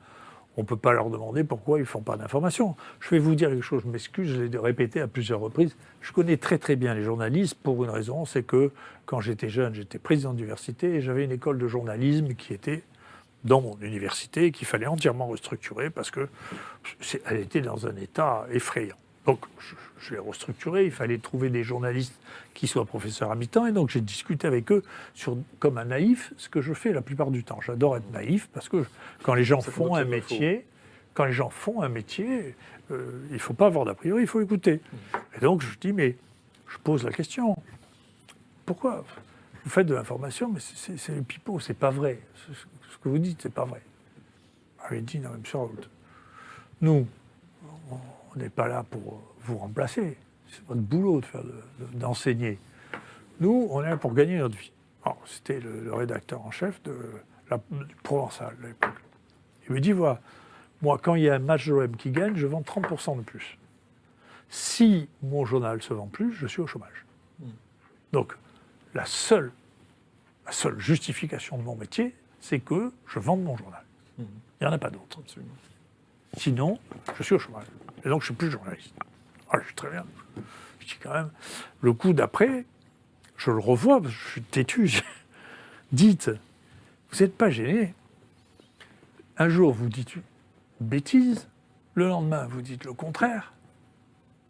on ne peut pas leur demander pourquoi ils ne font pas d'information. Je vais vous dire quelque chose, je m'excuse, je l'ai répété à plusieurs reprises. Je connais très très bien les journalistes pour une raison, c'est que quand j'étais jeune, j'étais président d'université et j'avais une école de journalisme qui était dans mon université et qu'il fallait entièrement restructurer parce que c'est- elle était dans un état effrayant. Donc je, je l'ai restructuré, il fallait trouver des journalistes qui soient professeurs à mi-temps et donc j'ai discuté avec eux sur, comme un naïf, ce que je fais la plupart du temps. J'adore être naïf parce que quand les gens font un métier, quand les gens font un métier, euh, il ne faut pas avoir d'a priori, il faut écouter. Et donc je dis, mais je pose la question. Pourquoi Vous faites de l'information, mais c'est- le pipeau, c'est pas vrai. Ce, ce que vous dites, c'est pas vrai. Ah, il dit, non, monsieur Raoult, nous, on n'est pas là pour vous remplacer. C'est votre boulot de de- de- d'enseigner. Nous, on est là pour gagner notre vie. C'était le, le rédacteur en chef de la du Provençal à l'époque. Il me dit voilà, moi, quand il y a un match de l'OM qui gagne, je vends 30% de plus. Si mon journal se vend plus, je suis au chômage. Donc, la seule, la seule justification de mon métier, c'est que je vende mon journal. Il n'y en a pas d'autre. Absolument. Sinon, je suis au chômage. Et donc, je suis plus journaliste. Ah, je suis très bien. Je dis quand même, le coup d'après, je le revois, parce que je suis têtu. Dites, vous n'êtes pas gêné? Un jour, vous dites une bêtise. Le lendemain, vous dites le contraire.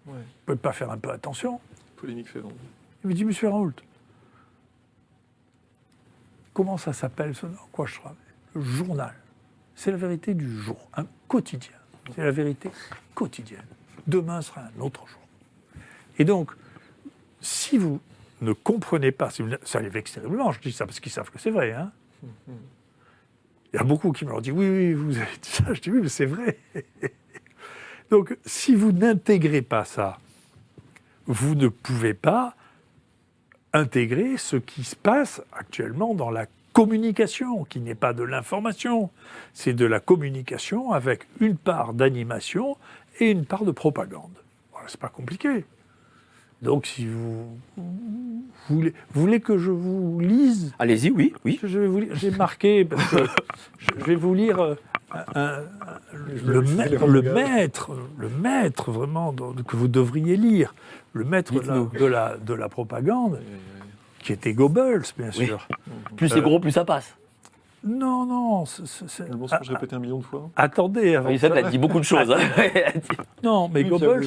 Ouais. Vous ne pouvez pas faire un peu attention. Polémique fait vendre. Il me dit, Monsieur Raoult, comment ça s'appelle ce dans quoi je travaille Le journal. C'est la vérité du jour, un quotidien. C'est la vérité quotidienne. Demain sera un autre jour. Et donc, si vous ne comprenez pas, ça les vexe terriblement, je dis ça parce qu'ils savent que c'est vrai. hein. Il y a beaucoup qui me l'ont dit, oui, oui, vous avez dit ça. Je dis, oui, mais c'est vrai. donc, si vous n'intégrez pas ça, vous ne pouvez pas intégrer ce qui se passe actuellement dans la communication, qui n'est pas de l'information, c'est de la communication avec une part d'animation et une part de propagande. Voilà, c'est pas compliqué. Donc, si vous, vous voulez, vous voulez que je vous lise? Allez-y, oui, oui. je vais vous lire- j'ai marqué, parce que je je vais vous lire euh, un- un- le, ma- le maître, le maître vraiment que vous devriez lire, le maître de la, Dites-nous. de la, de la propagande, qui était Goebbels, bien Oui. sûr. Plus c'est gros, plus ça passe. Non, non, c'est- Le ah, mensonge répété un million de fois. attendez, avant Oui, ça, elle dit beaucoup de choses. hein. non, mais Oui, il Goebbels,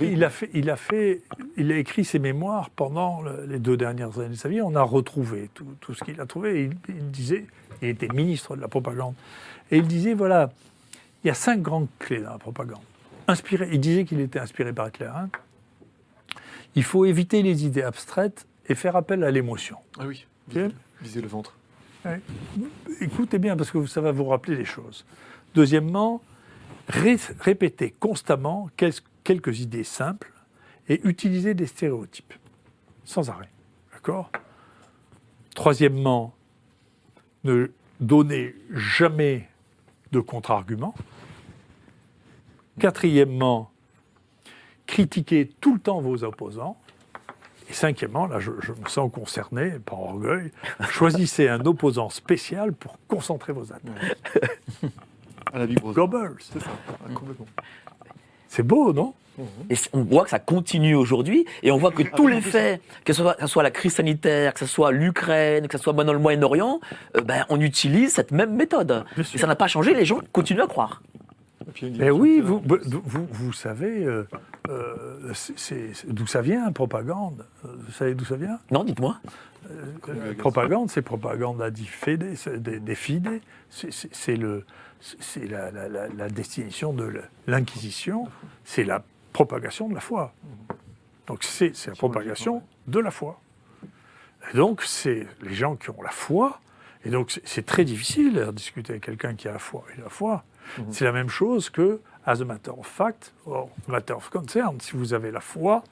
il a fait, il a fait, il a écrit ses mémoires pendant le- les deux dernières années de sa vie. On a retrouvé tout, tout ce qu'il a trouvé. Il, il disait, il était ministre de la propagande, et il disait voilà, il y a cinq grandes clés dans la propagande. Inspiré, il disait qu'il était inspiré par Hitler. hein. Il faut éviter les idées abstraites et faire appel à l'émotion. Ah oui. Viser le ventre. Écoutez bien parce que ça va vous rappeler des choses. Deuxièmement, ré- répétez constamment quel- quelques idées simples et utilisez des stéréotypes sans arrêt. D'accord? Troisièmement, ne donnez jamais de contre-arguments. Quatrièmement, critiquez tout le temps vos opposants. Et cinquièmement, là je, je me sens concerné, par orgueil, choisissez un opposant spécial pour concentrer vos attaques. À la Big. Goebbels, C'est ça. Ah, complètement. C'est beau, non? Et on voit que ça continue aujourd'hui, et on voit que tous les faits, que ce soit, que ce soit la crise sanitaire, que ce soit l'Ukraine, que ce soit maintenant le Moyen-Orient, euh, ben, on utilise cette même méthode. Et ça n'a pas changé, les gens continuent à croire. Mais oui, dimension vous, vous, savez euh, euh, d'où ça vient, propagande? Euh, Vous savez d'où ça vient? Non, dites-moi. Euh, Propagande, c'est propagande à diffide, c'est des, des fide, c'est- le, la, la, la, la destination de l'inquisition, c'est la propagation de la foi. Donc c'est c'est la propagation de la foi. Et donc c'est les gens qui ont la foi, et donc c'est- c'est très difficile de discuter avec quelqu'un qui a la foi. Et la foi, c'est la même chose que as a matter of fact, or matter of concern. Si vous avez la foi,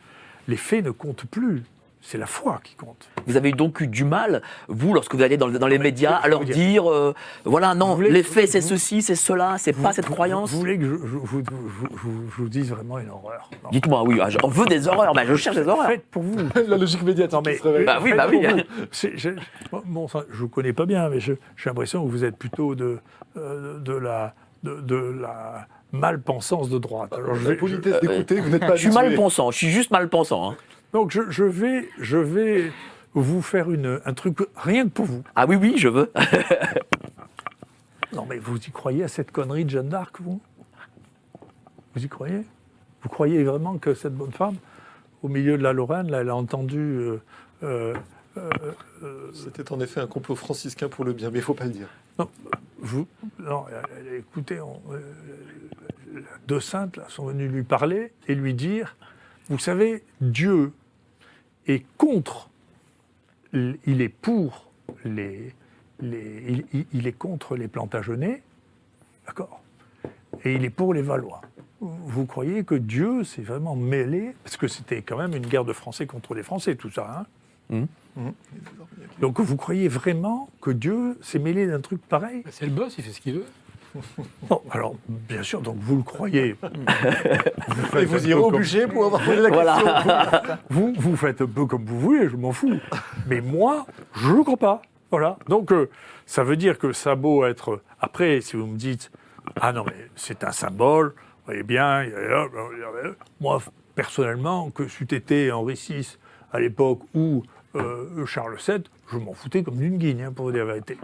les faits ne comptent plus. C'est la foi qui compte. Vous avez donc eu du mal, vous, lorsque vous allez dans, dans les mais médias, à leur dire- dire, euh, voilà, non, les faits, c'est ceci, c'est cela, c'est pas cette vous- croyance Vous voulez que je, je- vous, je dise vraiment une horreur. Dites-moi, oui, ah, on veut des horreurs, ben, je cherche des horreurs. Faites pour vous. La logique médiatique mais, se. Bah oui, bah oui. je, bon, je vous connais pas bien, mais j'ai l'impression que vous êtes plutôt de, euh, de, la, de, de la malpensance de droite. Alors, je La vais- politesse d'écouter, vous n'êtes pas Je suis habitué. mal pensant, je suis juste mal pensant. hein. donc je, je vais, je vais vous faire une, un truc rien que pour vous. Ah oui, oui, je veux. Non, mais vous y croyez à cette connerie de Jeanne d'Arc, vous? Vous y croyez? Vous croyez vraiment que cette bonne femme, au milieu de la Lorraine, là, elle a entendu euh, euh, C'était en effet un complot franciscain pour le bien, mais il ne faut pas le dire. Non, vous, non, euh, écoutez, on, euh, deux saintes là, sont venues lui parler et lui dire, vous savez, Dieu est contre, il est pour les, les il- est contre les Plantagenets, d'accord, et il est pour les Valois. Vous croyez que Dieu s'est vraiment mêlé, parce que c'était quand même une guerre de Français contre les Français, tout ça, hein? Donc vous croyez vraiment que Dieu s'est mêlé d'un truc pareil C'est le boss, il fait ce qu'il veut. Bon, alors, bien sûr, donc vous le croyez. vous Et vous irez au budget pour avoir posé la question. Voilà. Vous, vous faites un peu comme vous voulez, je m'en fous. Mais moi, je ne crois pas. Voilà. Donc, euh, ça veut dire que ça a beau être. Après, si vous me dites, ah non, mais c'est un symbole, vous voyez bien, moi, personnellement, que c'eût été Henri VI à l'époque ou euh, Charles VII, je m'en foutais comme d'une guigne, hein, pour vous dire la vérité.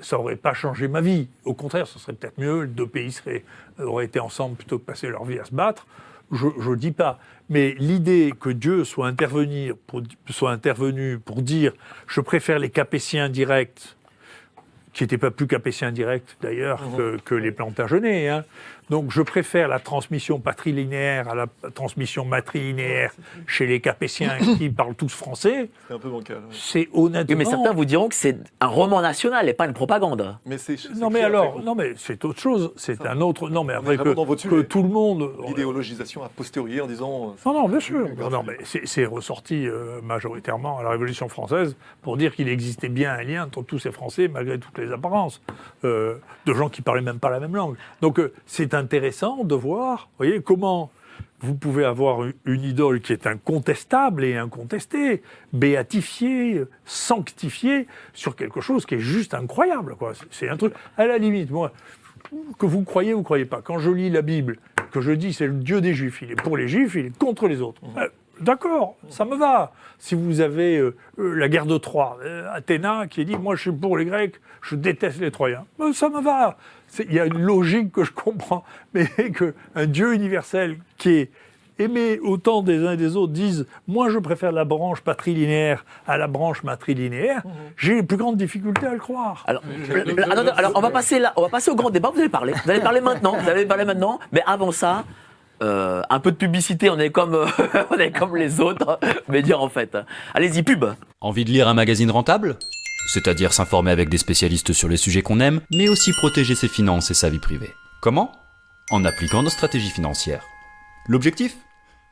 Ça n'aurait pas changé ma vie. Au contraire, ce serait peut-être mieux, les deux pays seraient, auraient été ensemble plutôt que passer leur vie à se battre. Je ne dis pas. Mais l'idée que Dieu soit, intervenir pour, soit intervenu pour dire je préfère les Capétiens directs, qui n'étaient pas plus Capétiens directs d'ailleurs que, que les Plantagenets. Hein. Donc je préfère la transmission patrilinéaire à la transmission matrilinéaire chez les Capétiens qui parlent tous français. C'est un peu bancal. ouais. C'est honnêtement. Oui, mais certains vous diront que c'est un roman national et pas une propagande. Mais c'est Non mais alors, non mais c'est autre chose. C'est un autre. Non mais après que, que tout le monde. L'idéologisation a posteriori en disant. euh, Non, non, bien sûr. Non, non, mais c'est c'est ressorti euh, majoritairement à la Révolution française pour dire qu'il existait bien un lien entre tous ces Français, malgré toutes les apparences, euh, de gens qui parlaient même pas la même langue. Donc euh, c'est intéressant de voir, voyez, comment vous pouvez avoir une- idole qui est incontestable et incontestée, béatifiée, sanctifiée, sur quelque chose qui est juste incroyable. quoi. C'est- un truc, à la limite, moi, que vous croyez ou croyez pas, quand je lis la Bible, que je dis c'est le Dieu des Juifs, il est pour les Juifs, il est contre les autres. Euh, D'accord, ça me va. Si vous avez euh, euh, la guerre de Troie, euh, Athéna qui dit moi je suis pour les Grecs, je déteste les Troyens, ça me va. C'est- Il y a une logique que je comprends, mais qu'un Dieu universel qui est aimé autant des uns et des autres disent moi je préfère la branche patrilinéaire à la branche matrilinéaire, j'ai les plus grandes difficultés à le croire. Alors, alors, on va passer là, on va passer au grand débat. Vous allez parler. Vous allez parler maintenant. Vous allez parler maintenant. Mais avant ça, euh, un peu de publicité. On est comme, euh, on est comme les autres médias en fait. Allez-y, pub. Envie de lire un magazine rentable? C'est-à-dire s'informer avec des spécialistes sur les sujets qu'on aime, mais aussi protéger ses finances et sa vie privée. Comment? En appliquant nos stratégies financières. L'objectif?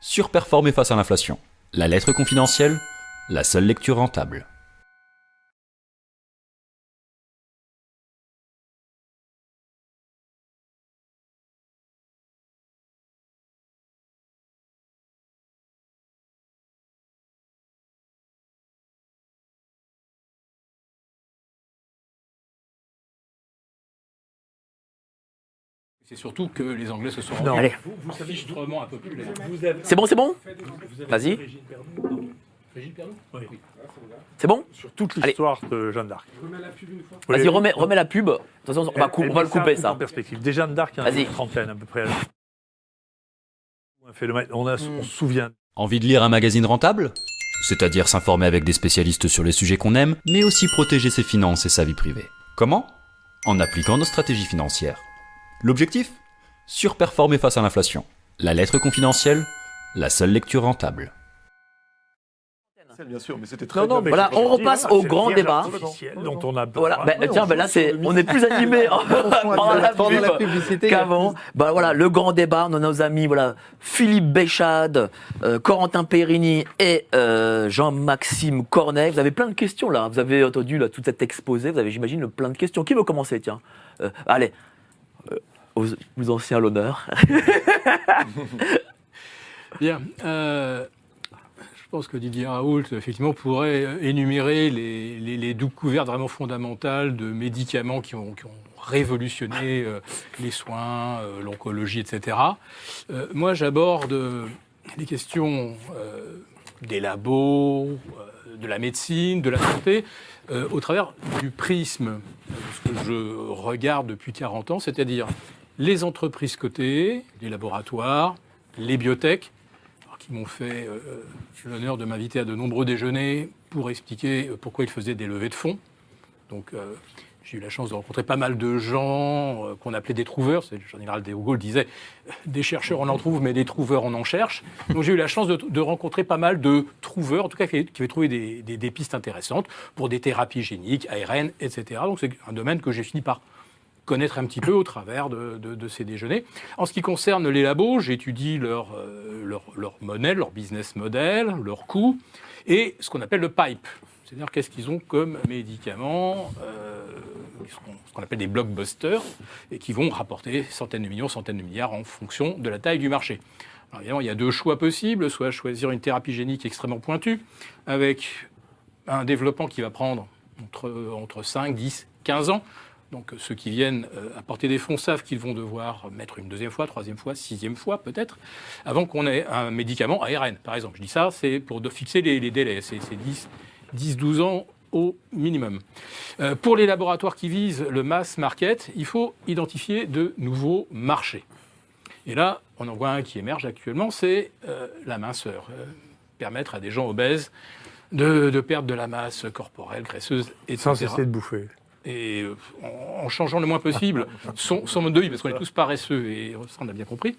Surperformer face à l'inflation. La lettre confidentielle? La seule lecture rentable. C'est surtout que les Anglais se sont Non. rendus Allez. enregistrement impopulaire. C'est bon, c'est bon Vas-y. C'est bon Sur toute l'histoire de Jeanne d'Arc. Vas-y, remets, remets la pub. De toute façon, on va, cou- Elle- on va le couper tout ça. En perspective. Des Jeanne d'Arc, il y en a Vas-y. une trentaine à peu près. Un phénomène. On, a, on se souvient. Envie de lire un magazine rentable? C'est-à-dire s'informer avec des spécialistes sur les sujets qu'on aime, mais aussi protéger ses finances et sa vie privée. Comment? En appliquant nos stratégies financières. L'objectif Surperformer face à l'inflation. La lettre confidentielle La seule lecture rentable. Bien sûr, mais c'était très Non, non, bien. mais Voilà, on repasse au grand débat. dont on a Voilà, besoin. ben, Ouais, tiens, on ben là, c'est, on est plus animé pendant la la pub publicité, qu'avant. Ben voilà, le grand débat, on a nos amis, voilà, Philippe Béchade, euh, Corentin Perrini et euh, Jean-Maxime Cornet. Vous avez plein de questions là. Vous avez entendu là tout cet exposé. Vous avez, j'imagine, le plein de questions. Qui veut commencer, tiens? Euh, Allez, euh, aux, aux anciens l'honneur. Bien. euh, je pense que Didier Raoult, effectivement, pourrait énumérer les, les, les vraiment fondamentales de médicaments qui ont, révolutionné euh, les soins, euh, l'oncologie, etc. Moi, j'aborde les questions des labos, de la médecine, de la santé, au travers du prisme de ce que je regarde depuis 40 ans, c'est-à-dire les entreprises cotées, les laboratoires, les biotech, qui m'ont fait euh, l'honneur de m'inviter à de nombreux déjeuners pour expliquer euh, pourquoi ils faisaient des levées de fonds. Donc, euh, J'ai eu la chance de rencontrer pas mal de gens euh, qu'on appelait des trouveurs. Le général de Gaulle disait euh, des chercheurs on en trouve, mais des trouveurs on en cherche. Donc j'ai eu la chance de, rencontrer pas mal de trouveurs, en tout cas qui, qui avaient trouvé des, des- des pistes intéressantes pour des thérapies géniques, ARN, etc. Donc c'est un domaine que j'ai fini par connaître un petit peu au travers de, ces déjeuners. En ce qui concerne les labos, j'étudie leur, euh, leur, modèle, leur business model, leurs coûts, et ce qu'on appelle le pipe. C'est-à-dire qu'est-ce qu'ils ont comme médicaments, euh, ce qu'on appelle des blockbusters, et qui vont rapporter centaines de millions, centaines de milliards en fonction de la taille du marché. Alors évidemment, il y a deux choix possibles, soit choisir une thérapie génique extrêmement pointue, avec un développement qui va prendre entre, entre 5, 10, 15 ans. Donc ceux qui viennent euh, apporter des fonds savent qu'ils vont devoir mettre une deuxième fois, troisième fois, sixième fois peut-être, avant qu'on ait un médicament ARN, par exemple. Je dis ça, c'est pour fixer les, délais. C'est c'est 10, 10, 12 ans au minimum. Euh, pour les laboratoires qui visent le mass market, il faut identifier de nouveaux marchés. Et là, on en voit un qui émerge actuellement, c'est euh, la minceur. Euh, permettre à des gens obèses de, de perdre de la masse corporelle, graisseuse, etc. Sans cesser de bouffer. Et euh, en, changeant le moins possible son, son mode de vie, parce qu'on est tous paresseux, et ça on a bien compris.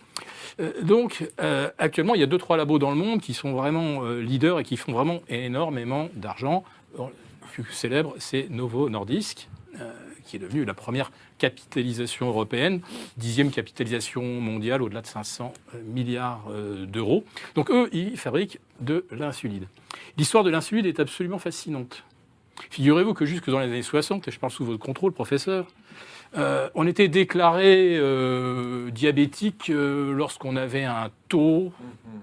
Euh, donc, euh, actuellement, il y a deux, trois labos dans le monde qui sont vraiment leaders et qui font vraiment énormément d'argent. Le plus célèbre, c'est Novo Nordisk, qui est devenu la première capitalisation européenne, dixième capitalisation mondiale, au-delà de 500 milliards d'euros. Donc eux, ils fabriquent de l'insuline. L'histoire de l'insuline est absolument fascinante. Figurez-vous que jusque dans les années 60, et je parle sous votre contrôle, professeur, euh, on était déclaré euh, diabétique euh, lorsqu'on avait un taux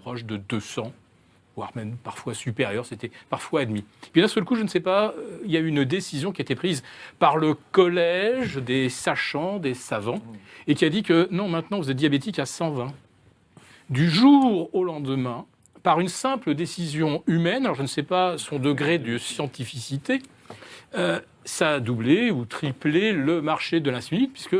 proche de 200, voire même parfois supérieur, c'était parfois admis. Puis d'un seul coup, je ne sais pas, il y a eu une décision qui a été prise par le collège des sachants, des savants, et qui a dit que non, maintenant vous êtes diabétique à 120. Du jour au lendemain, par une simple décision humaine, alors je ne sais pas son degré de scientificité, euh, ça a doublé ou triplé le marché de l'insuline, puisque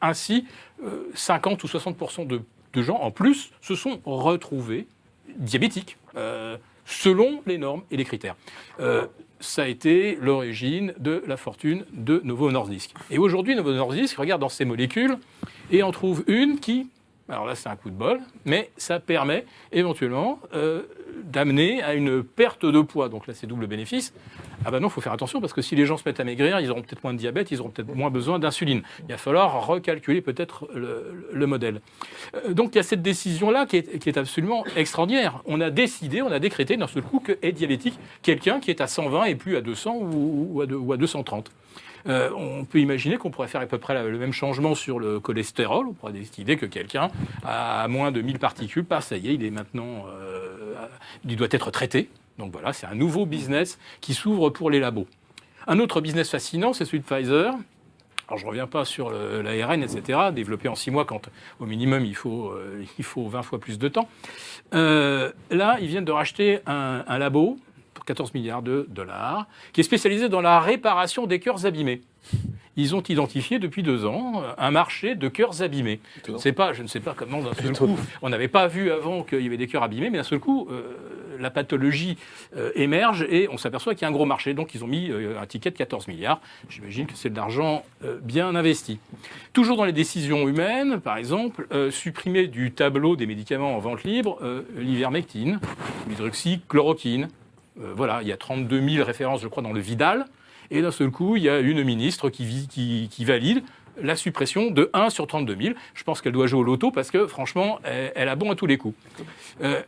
ainsi, euh, 50 ou 60 de, de gens en plus se sont retrouvés diabétiques, euh, selon les normes et les critères. Euh, ça a été l'origine de la fortune de Novo Nordisk. Et aujourd'hui, Novo Nordisk regarde dans ses molécules et en trouve une qui, alors là c'est un coup de bol, mais ça permet éventuellement euh, d'amener à une perte de poids. Donc là c'est double bénéfice. Ah ben non, il faut faire attention parce que si les gens se mettent à maigrir, ils auront peut-être moins de diabète, ils auront peut-être moins besoin d'insuline. Il va falloir recalculer peut-être le, le modèle. Euh, Donc il y a cette décision-là qui est, qui est absolument extraordinaire. On a décidé, on a décrété d'un seul coup que est diabétique quelqu'un qui est à 120 et plus à 200 ou, ou à, deux- ou à 230. Euh, on peut imaginer qu'on pourrait faire à peu près le même changement sur le cholestérol. On pourrait décider que quelqu'un a moins de 1000 particules, ça y est, il est maintenant, euh, il doit être traité. Donc voilà, c'est un nouveau business qui s'ouvre pour les labos. Un autre business fascinant, c'est celui de Pfizer. Alors je ne reviens pas sur l'ARN, etc., développé en six mois quand au minimum il faut, euh, il faut 20 fois plus de temps. Là, ils viennent de racheter un, un labo 14 milliards de dollars qui est spécialisé dans la réparation des cœurs abîmés. Ils ont identifié depuis deux ans euh, un marché de cœurs abîmés. Je ne sais pas, je ne sais pas comment d'un seul coup, on n'avait pas vu avant qu'il y avait des cœurs abîmés, mais d'un seul coup, euh, la pathologie euh, émerge et on s'aperçoit qu'il y a un gros marché. Donc ils ont mis euh, un ticket de 14 milliards. J'imagine que c'est de l'argent bien investi. Toujours dans les décisions humaines, par exemple, supprimer du tableau des médicaments en vente libre l'ivermectine, l'hydroxychloroquine. Euh, voilà, il y a 32 000 références, je crois, dans le Vidal. Et d'un seul coup, il y a une ministre qui, valide la suppression de 1 sur 32 000. Je pense qu'elle doit jouer au loto parce que, franchement, elle, a bon à tous les coups. Euh,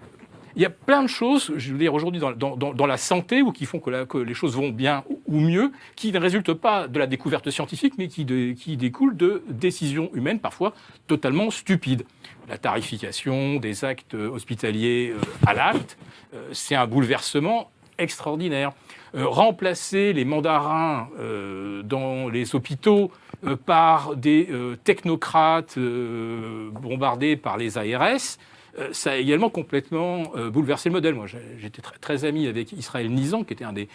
il y a plein de choses, je veux dire, aujourd'hui dans, la santé, ou qui font que, les choses vont bien ou, mieux, qui ne résultent pas de la découverte scientifique, mais qui, qui découlent de décisions humaines parfois totalement stupides. La tarification des actes hospitaliers euh, à l'acte, c'est un bouleversement extraordinaire. Euh, remplacer les mandarins euh, dans les hôpitaux euh, par des technocrates bombardés par les ARS, ça a également complètement bouleversé le modèle. Moi, j'étais très, très ami avec Israël Nizan, qui était un des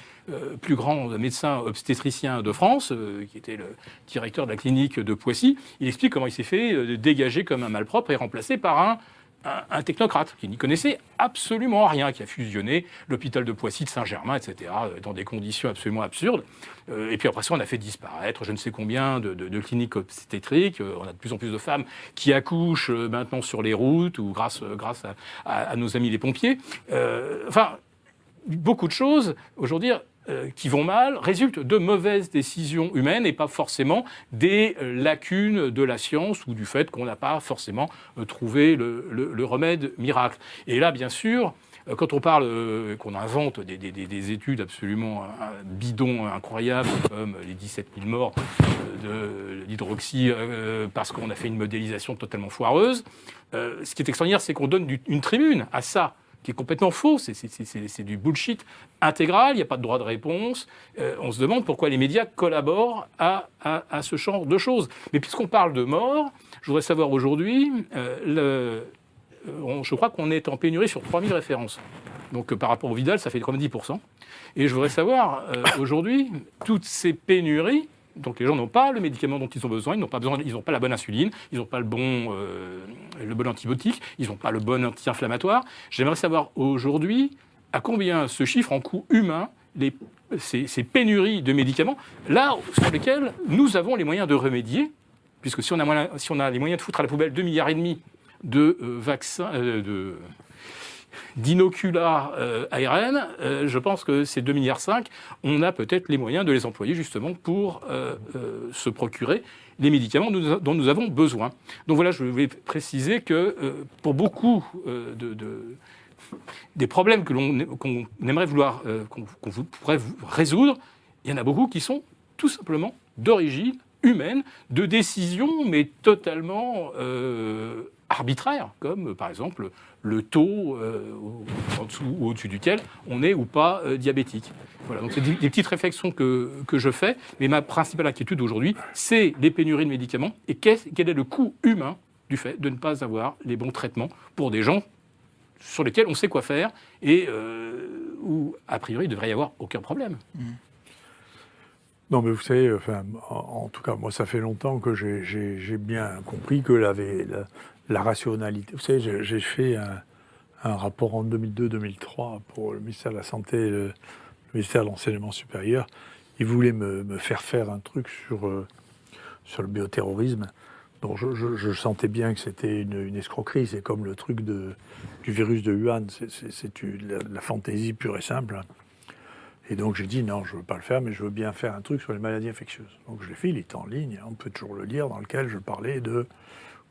plus grands médecins obstétriciens de France, qui était le directeur de la clinique de Poissy. Il explique comment il s'est fait dégager comme un malpropre et remplacé par un un, technocrate qui n'y connaissait absolument rien, qui a fusionné l'hôpital de Poissy de Saint-Germain, etc., euh, dans des conditions absolument absurdes. Euh, et puis après ça, on a fait disparaître je ne sais combien de, cliniques obstétriques. Euh, On a de plus en plus de femmes qui accouchent maintenant sur les routes ou grâce, grâce à, à- nos amis les pompiers. Enfin, beaucoup de choses aujourd'hui euh, qui vont mal résultent de mauvaises décisions humaines et pas forcément des euh, lacunes de la science ou du fait qu'on n'a pas forcément euh, trouvé le, remède miracle. Et là, bien sûr, quand on parle, qu'on invente des, des- des- des études absolument bidons, incroyables, comme les 17 000 morts de parce qu'on a fait une modélisation totalement foireuse, ce qui est extraordinaire, c'est qu'on donne une tribune à ça qui est complètement faux, c'est- du bullshit intégral, il n'y a pas de droit de réponse. Euh, on se demande pourquoi les médias collaborent à, à- ce genre de choses. Mais puisqu'on parle de mort, je voudrais savoir aujourd'hui, euh, euh, je crois qu'on est en pénurie sur 3000 références. Donc par rapport au Vidal, ça fait comme 10%. Et je voudrais savoir, aujourd'hui, toutes ces pénuries, donc les gens n'ont pas le médicament dont ils ont besoin, ils n'ont pas, besoin, ils n'ont pas la bonne insuline, ils n'ont pas le bon, euh, le bon antibiotique, ils n'ont pas le bon anti-inflammatoire. J'aimerais savoir aujourd'hui à combien se chiffre en coût humain ces, pénuries de médicaments, là sur lesquels nous avons les moyens de remédier, puisque si on a, moyen- si on a les moyens de foutre à la poubelle 2 milliards et demi de euh, vaccins, euh, de d'inoculats euh, ARN, euh, je pense que ces 2,5 milliards, on a peut-être les moyens de les employer justement pour euh, euh, se procurer les médicaments dont nous avons besoin. Donc voilà, je vais préciser que pour beaucoup de, de- des problèmes que l'on qu'on aimerait vouloir, qu'on pourrait résoudre, il y en a beaucoup qui sont tout simplement d'origine humaine, de décisions, mais totalement euh, arbitraires, comme par exemple le taux euh, en dessous ou au-dessus duquel on est ou pas euh, diabétique. Voilà, donc c'est des, petites réflexions que, que je fais, mais ma principale inquiétude aujourd'hui, c'est les pénuries de médicaments et quel est le coût humain du fait de ne pas avoir les bons traitements pour des gens sur lesquels on sait quoi faire et euh, où, a priori, il devrait y avoir aucun problème. Non, mais vous savez, en, tout cas, moi, ça fait longtemps que j'ai- bien compris que la, rationalité. Vous savez, j'ai- fait un, rapport en 2002-2003 pour le ministère de la Santé le, ministère de l'Enseignement supérieur. Ils voulaient me, faire faire un truc sur, euh, sur le bioterrorisme. Donc, je, sentais bien que c'était une, escroquerie. C'est comme le truc de, du virus de Wuhan. C'est- la, la fantaisie pure et simple. Et donc j'ai dit non, je ne veux pas le faire, mais je veux bien faire un truc sur les maladies infectieuses. Donc je l'ai fait, il est en ligne, on peut toujours le lire, dans lequel je parlais de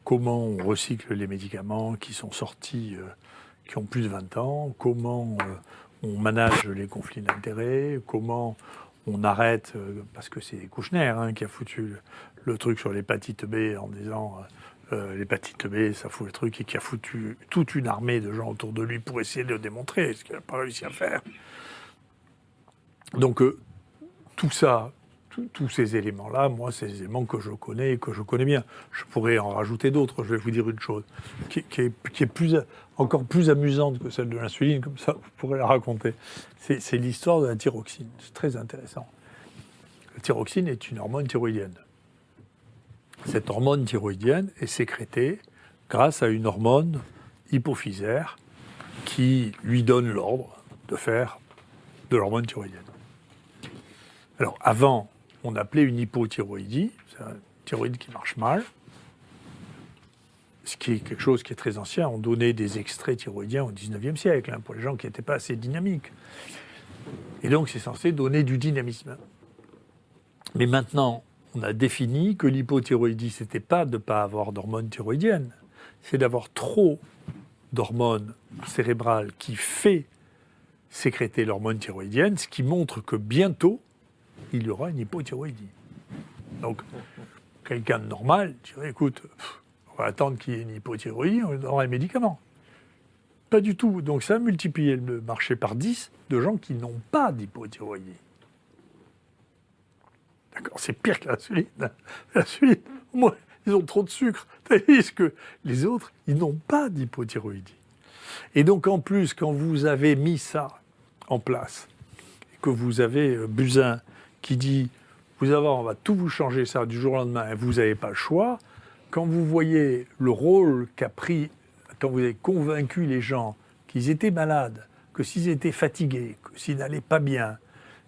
comment on recycle les médicaments qui sont sortis, euh, qui ont plus de 20 ans, comment euh, on manage les conflits d'intérêts, comment on arrête, euh, parce que c'est Kouchner hein, qui a foutu le, le truc sur l'hépatite B en disant l'hépatite B, ça fout le truc, et qui a foutu toute une armée de gens autour de lui pour essayer de le démontrer, ce qu'il n'a pas réussi à faire. Donc euh, tout ça, tous ces éléments-là, moi, c'est des éléments que je connais et que je connais bien. Je pourrais en rajouter d'autres. Je vais vous dire une chose qui, est, encore plus amusante que celle de l'insuline, comme ça, vous pourrez la raconter. C'est l'histoire de la thyroxine. C'est très intéressant. La thyroxine est une hormone thyroïdienne. Cette hormone thyroïdienne est sécrétée grâce à une hormone hypophysaire qui lui donne l'ordre de faire de l'hormone thyroïdienne. Alors avant, on appelait une hypothyroïdie, c'est un thyroïde qui marche mal, ce qui est quelque chose qui est très ancien. On donnait des extraits thyroïdiens au 19e siècle hein, pour les gens qui n'étaient pas assez dynamiques. Et donc c'est censé donner du dynamisme. Mais maintenant, on a défini que l'hypothyroïdie, ce n'était pas de ne pas avoir d'hormones thyroïdiennes, c'est d'avoir trop d'hormones cérébrales qui fait sécréter l'hormone thyroïdienne, ce qui montre que bientôt, il y aura une hypothyroïdie. Donc, quelqu'un de normal dirait, écoute, on va attendre qu'il y ait une hypothyroïdie, on aura un médicament. Pas du tout. Donc ça a multiplié le marché par 10 de gens qui n'ont pas d'hypothyroïdie. D'accord C'est pire que l'insuline. L'insuline, au moins, ils ont trop de sucre. Tandis que les autres, ils n'ont pas d'hypothyroïdie. Et donc, en plus, quand vous avez mis ça en place, que vous avez euh, Buzyn qui dit vous voir, on va tout vous changer ça du jour au lendemain, et vous n'avez pas le choix, quand vous voyez le rôle qu'a pris, quand vous avez convaincu les gens qu'ils étaient malades, que s'ils étaient fatigués, que s'ils n'allaient pas bien,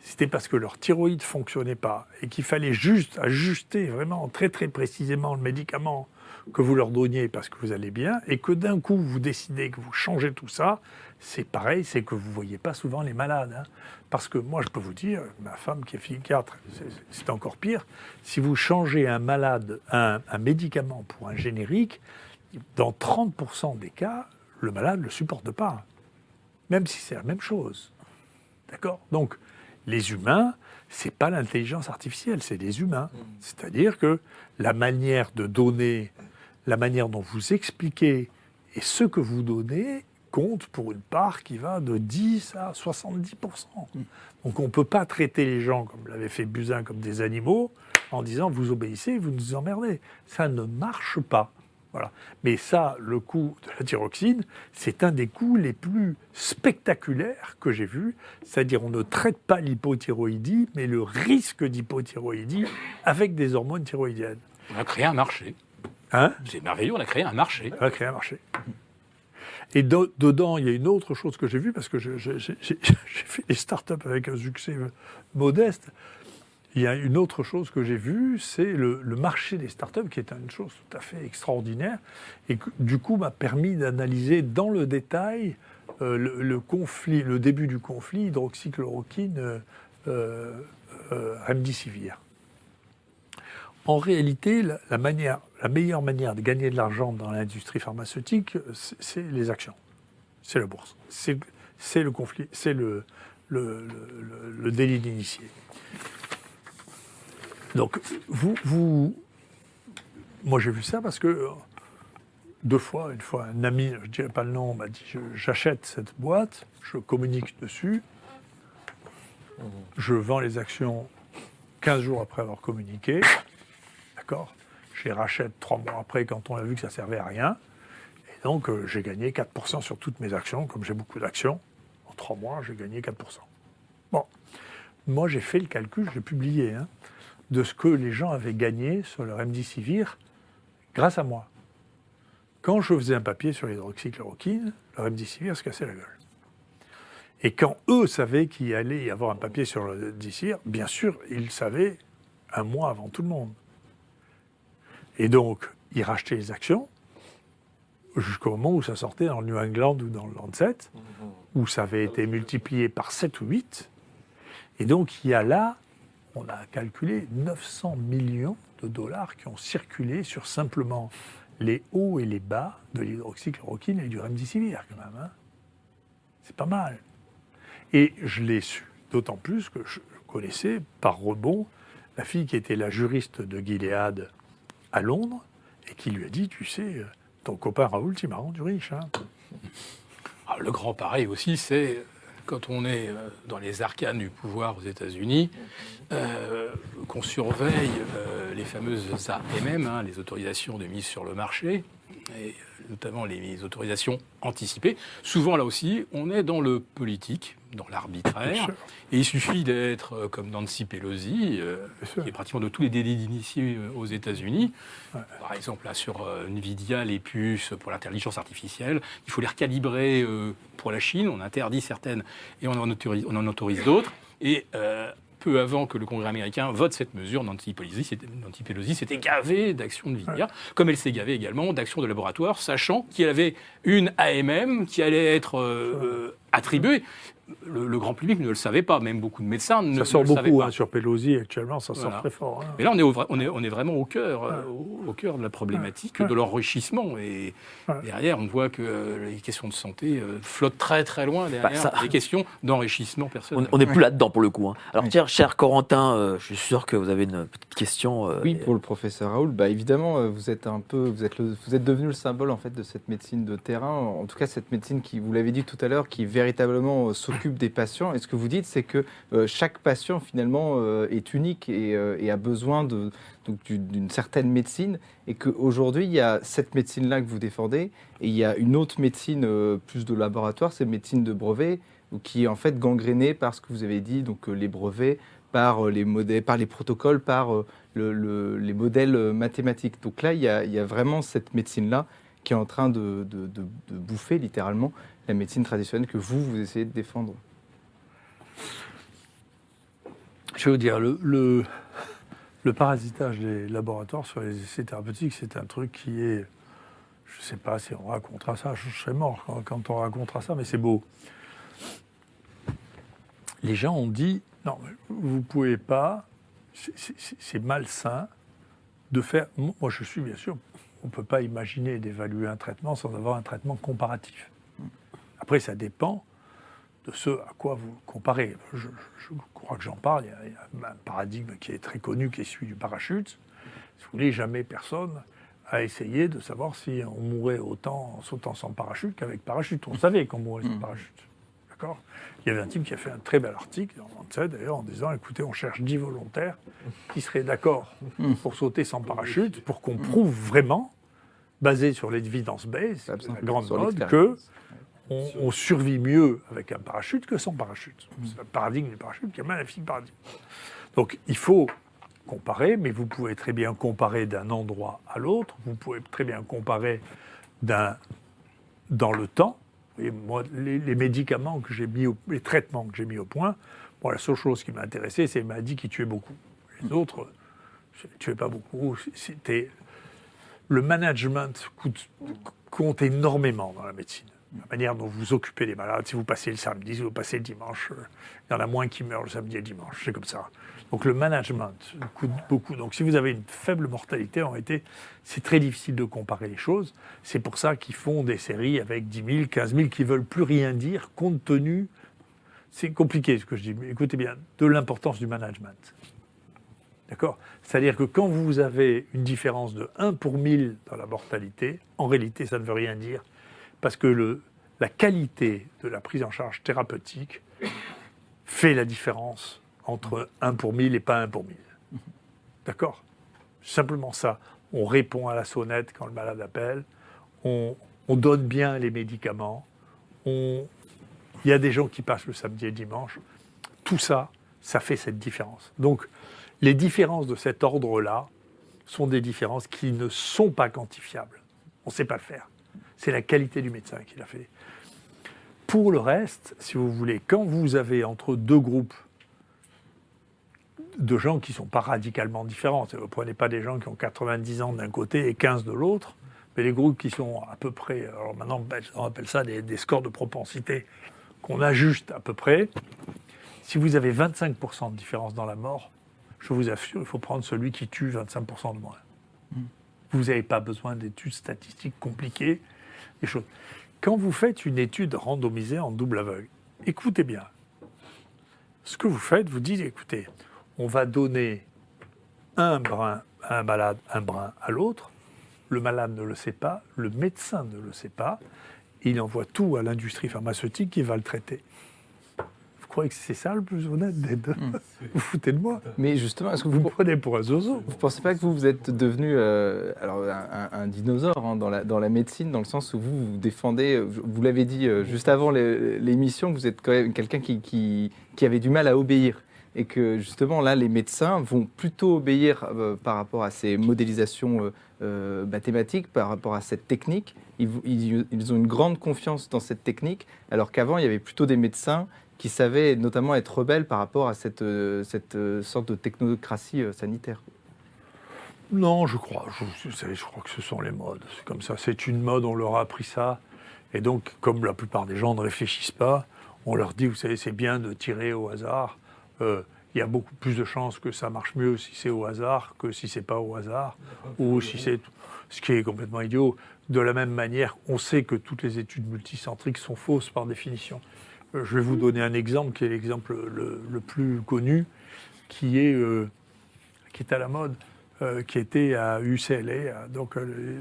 c'était parce que leur thyroïde fonctionnait pas et qu'il fallait juste ajuster vraiment très très précisément le médicament que vous leur donniez parce que vous allez bien et que d'un coup vous décidez que vous changez tout ça, c'est pareil, c'est que vous voyez pas souvent les malades. hein. Parce que moi je peux vous dire, ma femme qui est psychiatre, c'est- c'est encore pire, si vous changez un malade, un, un médicament pour un générique, dans 30% des cas, le malade ne le supporte pas. Même si c'est la même chose. D'accord? Donc, les humains, c'est pas l'intelligence artificielle, c'est des humains. C'est-à-dire que la manière de donner, la manière dont vous expliquez et ce que vous donnez compte pour une part qui va de 10 à 70% Donc on ne peut pas traiter les gens, comme l'avait fait Buzyn, comme des animaux, en disant vous obéissez, vous nous emmerdez. Ça ne marche pas. Voilà. Mais ça, le coup de la thyroxine, c'est un des coups les plus spectaculaires que j'ai vus. C'est-à-dire, on ne traite pas l'hypothyroïdie, mais le risque d'hypothyroïdie avec des hormones thyroïdiennes. On a créé un marché. Hein? C'est merveilleux, on a créé un marché. Ça va créer un marché. Et dedans, il y a une autre chose que j'ai vue, parce que j'ai fait des startups avec un succès modeste. Il y a une autre chose que j'ai vue, c'est le, marché des startups, qui est une chose tout à fait extraordinaire, et qui, du coup m'a permis d'analyser dans le détail euh, le début du conflit hydroxychloroquine euh, euh, euh, remdesivir. En réalité, la, meilleure manière de gagner de l'argent dans l'industrie pharmaceutique, c'est les actions, c'est la bourse, c'est le conflit, c'est le, délit d'initié. Donc, vous, vous, moi j'ai vu ça parce que euh, deux fois, une fois, un ami, je ne dirais pas le nom, m'a dit j'achète cette boîte, je communique dessus, je vends les actions 15 jours après avoir communiqué, d'accord Je les rachète trois mois après quand on a vu que ça servait à rien. Et donc, euh, j'ai gagné 4% sur toutes mes actions. Comme j'ai beaucoup d'actions, en trois mois, j'ai gagné 4%. Bon, moi, j'ai fait le calcul, j'ai publié, hein, de ce que les gens avaient gagné sur le remdesivir grâce à moi. Quand je faisais un papier sur l'hydroxychloroquine, le remdesivir se cassait la gueule. Et quand eux savaient qu'il allait y avoir un papier sur le remdesivir, bien sûr, ils savaient un mois avant tout le monde. Et donc, ils rachetaient les actions jusqu'au moment où ça sortait dans le New England ou dans le Lancet, où ça avait été multiplié par 7 ou 8. Et donc, il y a là, on a calculé 900 millions de dollars qui ont circulé sur simplement les hauts et les bas de l'hydroxychloroquine et du remdesivir, quand même. hein. C'est pas mal. Et je l'ai su, d'autant plus que je connaissais par rebond la fille qui était la juriste de Gilead à Londres et qui lui a dit, tu sais, euh, ton copain Raoul, il m'a rendu riche. hein. Ah, le grand pareil aussi, c'est quand on est euh, dans les arcanes du pouvoir aux États-Unis, euh, qu'on surveille euh, les fameuses AMM, hein, les autorisations de mise sur le marché, et euh, notamment les autorisations anticipées. Souvent, là aussi, on est dans le politique, dans l'arbitraire, et il suffit d'être euh, comme Nancy Pelosi, euh, qui est pratiquement de tous les délits d'initiés euh, aux États-Unis. Ouais. Par exemple, là, sur euh, Nvidia, les puces pour l'intelligence artificielle, il faut les recalibrer euh, pour la Chine. On interdit certaines et on en autorise, on en autorise d'autres. Et peu avant que le Congrès américain vote cette mesure, Nancy Pelosi s'était- gavée d'actions de Nvidia, comme elle s'est gavée également d'actions de laboratoire, sachant qu'il y avait une AMM qui allait être euh, attribuée. Le, le grand public ne le savait pas, même beaucoup de médecins ne, Ça sort ne le savaient beaucoup hein, sur Pelosi actuellement, ça sort très fort. hein. Mais là, on est, au vra- on est, on est vraiment au cœur, euh, au, au cœur de la problématique Ouais. de l'enrichissement. Et Ouais. derrière, on voit que euh, les questions de santé euh, flottent très très loin derrière Bah, ça- les questions d'enrichissement personnel. On n'est plus là-dedans pour le coup. hein. Alors, tiens, cher Corentin, euh, je suis sûr que vous avez une petite question. euh, Oui, pour le professeur Raoul, bah évidemment, vous êtes un peu, vous êtes, le- vous êtes devenu le symbole en fait de cette médecine de terrain. En tout cas, cette médecine qui, vous l'avez dit tout à l'heure, qui véritablement euh, s'occupe des patients. Et ce que vous dites, c'est que euh, chaque patient finalement euh, est unique et, euh, et a besoin de donc, du- d'une certaine médecine. Et qu'aujourd'hui, il y a cette médecine-là que vous défendez, et il y a une autre médecine plus de laboratoire, c'est médecine de brevet, qui est en fait gangrénée par ce que vous avez dit, donc les brevets, par les modèles, par les protocoles, par le- le- les modèles mathématiques. Donc là, il y a, vraiment cette médecine-là qui est en train de bouffer littéralement la médecine traditionnelle que vous, vous essayez de défendre Je vais vous dire, le, le, le parasitage des laboratoires sur les essais thérapeutiques, c'est un truc qui est. Je ne sais pas si on racontera ça, je serais mort quand, on racontera ça, mais c'est beau. Les gens ont dit non, vous ne pouvez pas, c'est malsain de faire. Moi, je suis bien sûr, on ne peut pas imaginer d'évaluer un traitement sans avoir un traitement comparatif. Après, ça dépend de ce à quoi vous comparez. Je, je crois que j'en parle. Il y, a, il y a un paradigme qui est très connu, qui est celui du parachute. Si vous voulez, jamais personne a essayé de savoir si on mourait autant en sautant sans parachute qu'avec parachute. On savait qu'on mourait sans parachute. D'accord? Il y avait un type qui a fait un très bel article dans Lancet, d'ailleurs, en disant écoutez, on cherche 10 volontaires qui seraient d'accord pour sauter sans parachute, pour qu'on prouve vraiment, basé sur l'évidence-base, la Absolument. grande mode, que. On, on survit mieux avec un parachute que sans parachute. C'est un paradigme du parachute qui est un magnifique paradigme. Donc il faut comparer, mais vous pouvez très bien comparer d'un endroit à l'autre, vous pouvez très bien comparer d'un, dans le temps. Voyez, moi, les, les médicaments que j'ai mis, au, les traitements que j'ai mis au point, moi, la seule chose qui m'a intéressé, c'est les maladies qui tuaient beaucoup. Les autres, ne tuaient pas beaucoup. C'était le management coûte- compte énormément dans la médecine. La manière dont vous occupez les malades, si vous passez le samedi, si vous passez le dimanche, euh, il y en a moins qui meurent le samedi et le dimanche, c'est comme ça. Donc le management coûte beaucoup. Donc si vous avez une faible mortalité, en réalité, c'est très difficile de comparer les choses. C'est pour ça qu'ils font des séries avec 10 000, 15 000 qui veulent plus rien dire compte tenu, c'est compliqué ce que je dis, mais écoutez bien, de l'importance du management. D'accord? C'est-à-dire que quand vous avez une différence de 1 pour 1000 dans la mortalité, en réalité, ça ne veut rien dire, parce que le, la qualité de la prise en charge thérapeutique fait la différence entre 1 pour 1000 et pas 1 pour 1000. D'accord? Simplement ça. On répond à la sonnette quand le malade appelle, on, on donne bien les médicaments, il y a des gens qui passent le samedi et le dimanche. Tout ça, ça fait cette différence. Donc, les différences de cet ordre-là sont des différences qui ne sont pas quantifiables. On ne sait pas le faire. C'est la qualité du médecin qui l'a fait. Pour le reste, si vous voulez, quand vous avez entre deux groupes de gens qui ne sont pas radicalement différents, vous ne prenez pas des gens qui ont 90 ans d'un côté et 15 de l'autre, mais les groupes qui sont à peu près, alors maintenant ben, on appelle ça des, des scores de propensité qu'on ajuste à peu près, si vous avez 25% de différence dans la mort, je vous assure, il faut prendre celui qui tue 25% de moins. Vous n'avez pas besoin d'études statistiques compliquées, Quand vous faites une étude randomisée en double aveugle, écoutez bien. Ce que vous faites, vous dites, écoutez, on va donner un brin à un malade, un brin à l'autre. Le malade ne le sait pas, le médecin ne le sait pas. Il envoie tout à l'industrie pharmaceutique qui va le traiter. Vous croyez que c'est ça le plus honnête des deux Vous foutez de moi Mais justement, est-ce que Vous vous me prenez pour un zozo Vous pensez pas que vous, vous êtes devenu euh, alors, un, dinosaure hein, dans, la, dans la médecine, dans le sens où vous, vous défendez, euh, vous l'avez dit euh, juste avant l'émission, que vous êtes quand même quelqu'un qui, qui, qui avait du mal à obéir. Et que justement, là, les médecins vont plutôt obéir euh, par rapport à ces modélisations euh, euh, mathématiques, par rapport à cette technique. Ils, vous- ils- ils ont une grande confiance dans cette technique, alors qu'avant, il y avait plutôt des médecins qui savaient notamment être rebelles par rapport à cette, euh, cette euh, sorte de technocratie euh, sanitaire. Non, je crois. Je, vous savez, je crois que ce sont les modes. C'est comme ça. C'est une mode, on leur a appris ça. Et donc, comme la plupart des gens ne réfléchissent pas, on leur dit, vous savez, c'est bien de tirer au hasard. Euh, Il y a beaucoup plus de chances que ça marche mieux si c'est au hasard que si c'est pas au hasard. Ou si c'est. Ce qui est complètement idiot. De la même manière, on sait que toutes les études multicentriques sont fausses par définition. Je vais vous donner un exemple qui est l'exemple le, le plus connu, qui est, euh, qui est à la mode euh, qui était à UCLA, donc euh,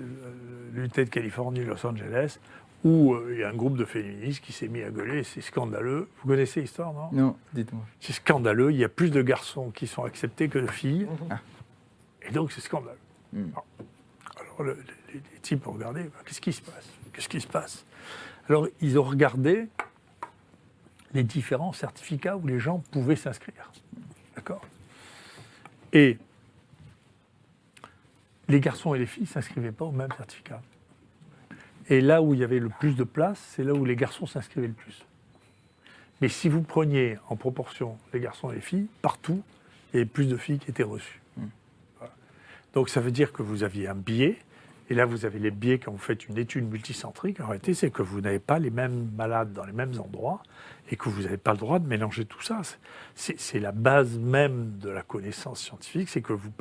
de Californie, Los Angeles, où il y a un groupe de féministes qui s'est mis à gueuler, c'est scandaleux. Vous connaissez l'histoire, non? Non, dites-moi. C'est scandaleux, il y a plus de garçons qui sont acceptés que de filles, et donc c'est scandaleux. Mm. Alors, alors, le- les, les types ont regardé, qu'est-ce qui se passe? Qu'est-ce qui se passe? Alors ils ont regardé les différents certificats où les gens pouvaient s'inscrire. D'accord? Et les garçons et les filles ne s'inscrivaient pas au même certificat. Et là où il y avait le plus de place, c'est là où les garçons s'inscrivaient le plus. Mais si vous preniez en proportion les garçons et les filles, partout, il y avait plus de filles qui étaient reçues. Voilà. Donc ça veut dire que vous aviez un biais. Et là, vous avez les biais quand vous faites une étude multicentrique. En réalité, c'est que vous n'avez pas les mêmes malades dans les mêmes endroits et que vous n'avez pas le droit de mélanger tout ça. C'est la base même de la connaissance scientifique. C'est que vous,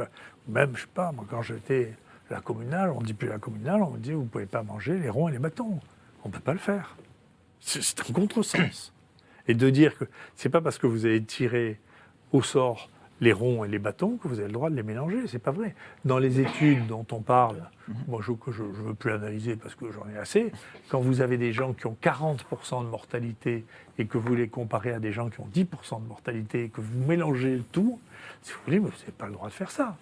même, je sais pas, moi, quand j'étais la communale, on ne dit plus la communale, on dit vous ne pouvez pas manger les ronds et les bâtons. On ne peut pas le faire. C'est c'est un contresens. Et de dire que c'est pas parce que vous avez tiré au sort les ronds et les bâtons que vous avez le droit de les mélanger. C'est pas vrai. Dans les études dont on parle, moi je ne veux plus analyser parce que j'en ai assez, quand vous avez des gens qui ont 40% de mortalité et que vous les comparez à des gens qui ont 10% de mortalité et que vous mélangez le tout, si vous voulez, mais vous n'avez pas le droit de faire ça.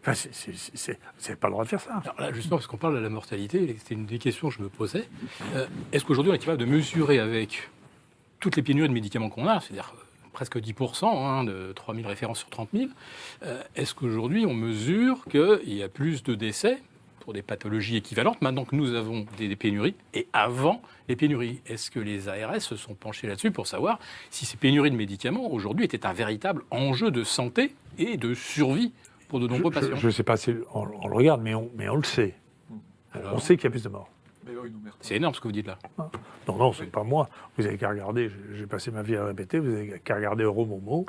Enfin, c'est- pas le droit de faire ça. Justement, parce qu'on parle de la mortalité, c'était une des questions que je me posais. Euh, Est-ce qu'aujourd'hui, on est capable de mesurer avec toutes les pénuries de médicaments qu'on a, c'est-à-dire euh, presque 10%, hein, de 3000 références sur 30 000, euh, est-ce qu'aujourd'hui, on mesure qu'il y a plus de décès pour des pathologies équivalentes? Maintenant que nous avons des, des pénuries et avant les pénuries Est-ce que les ARS se sont penchés là-dessus pour savoir si ces pénuries de médicaments aujourd'hui étaient un véritable enjeu de santé et de survie pour de nombreux patients? Je ne sais pas si on, on le regarde, mais on, mais on le sait. Alors on sait qu'il y a plus de morts. C'est énorme ce que vous dites là. Non, non, c'est pas moi. Vous avez qu'à regarder, j'ai- j'ai passé ma vie à répéter, vous avez qu'à regarder Euromomo.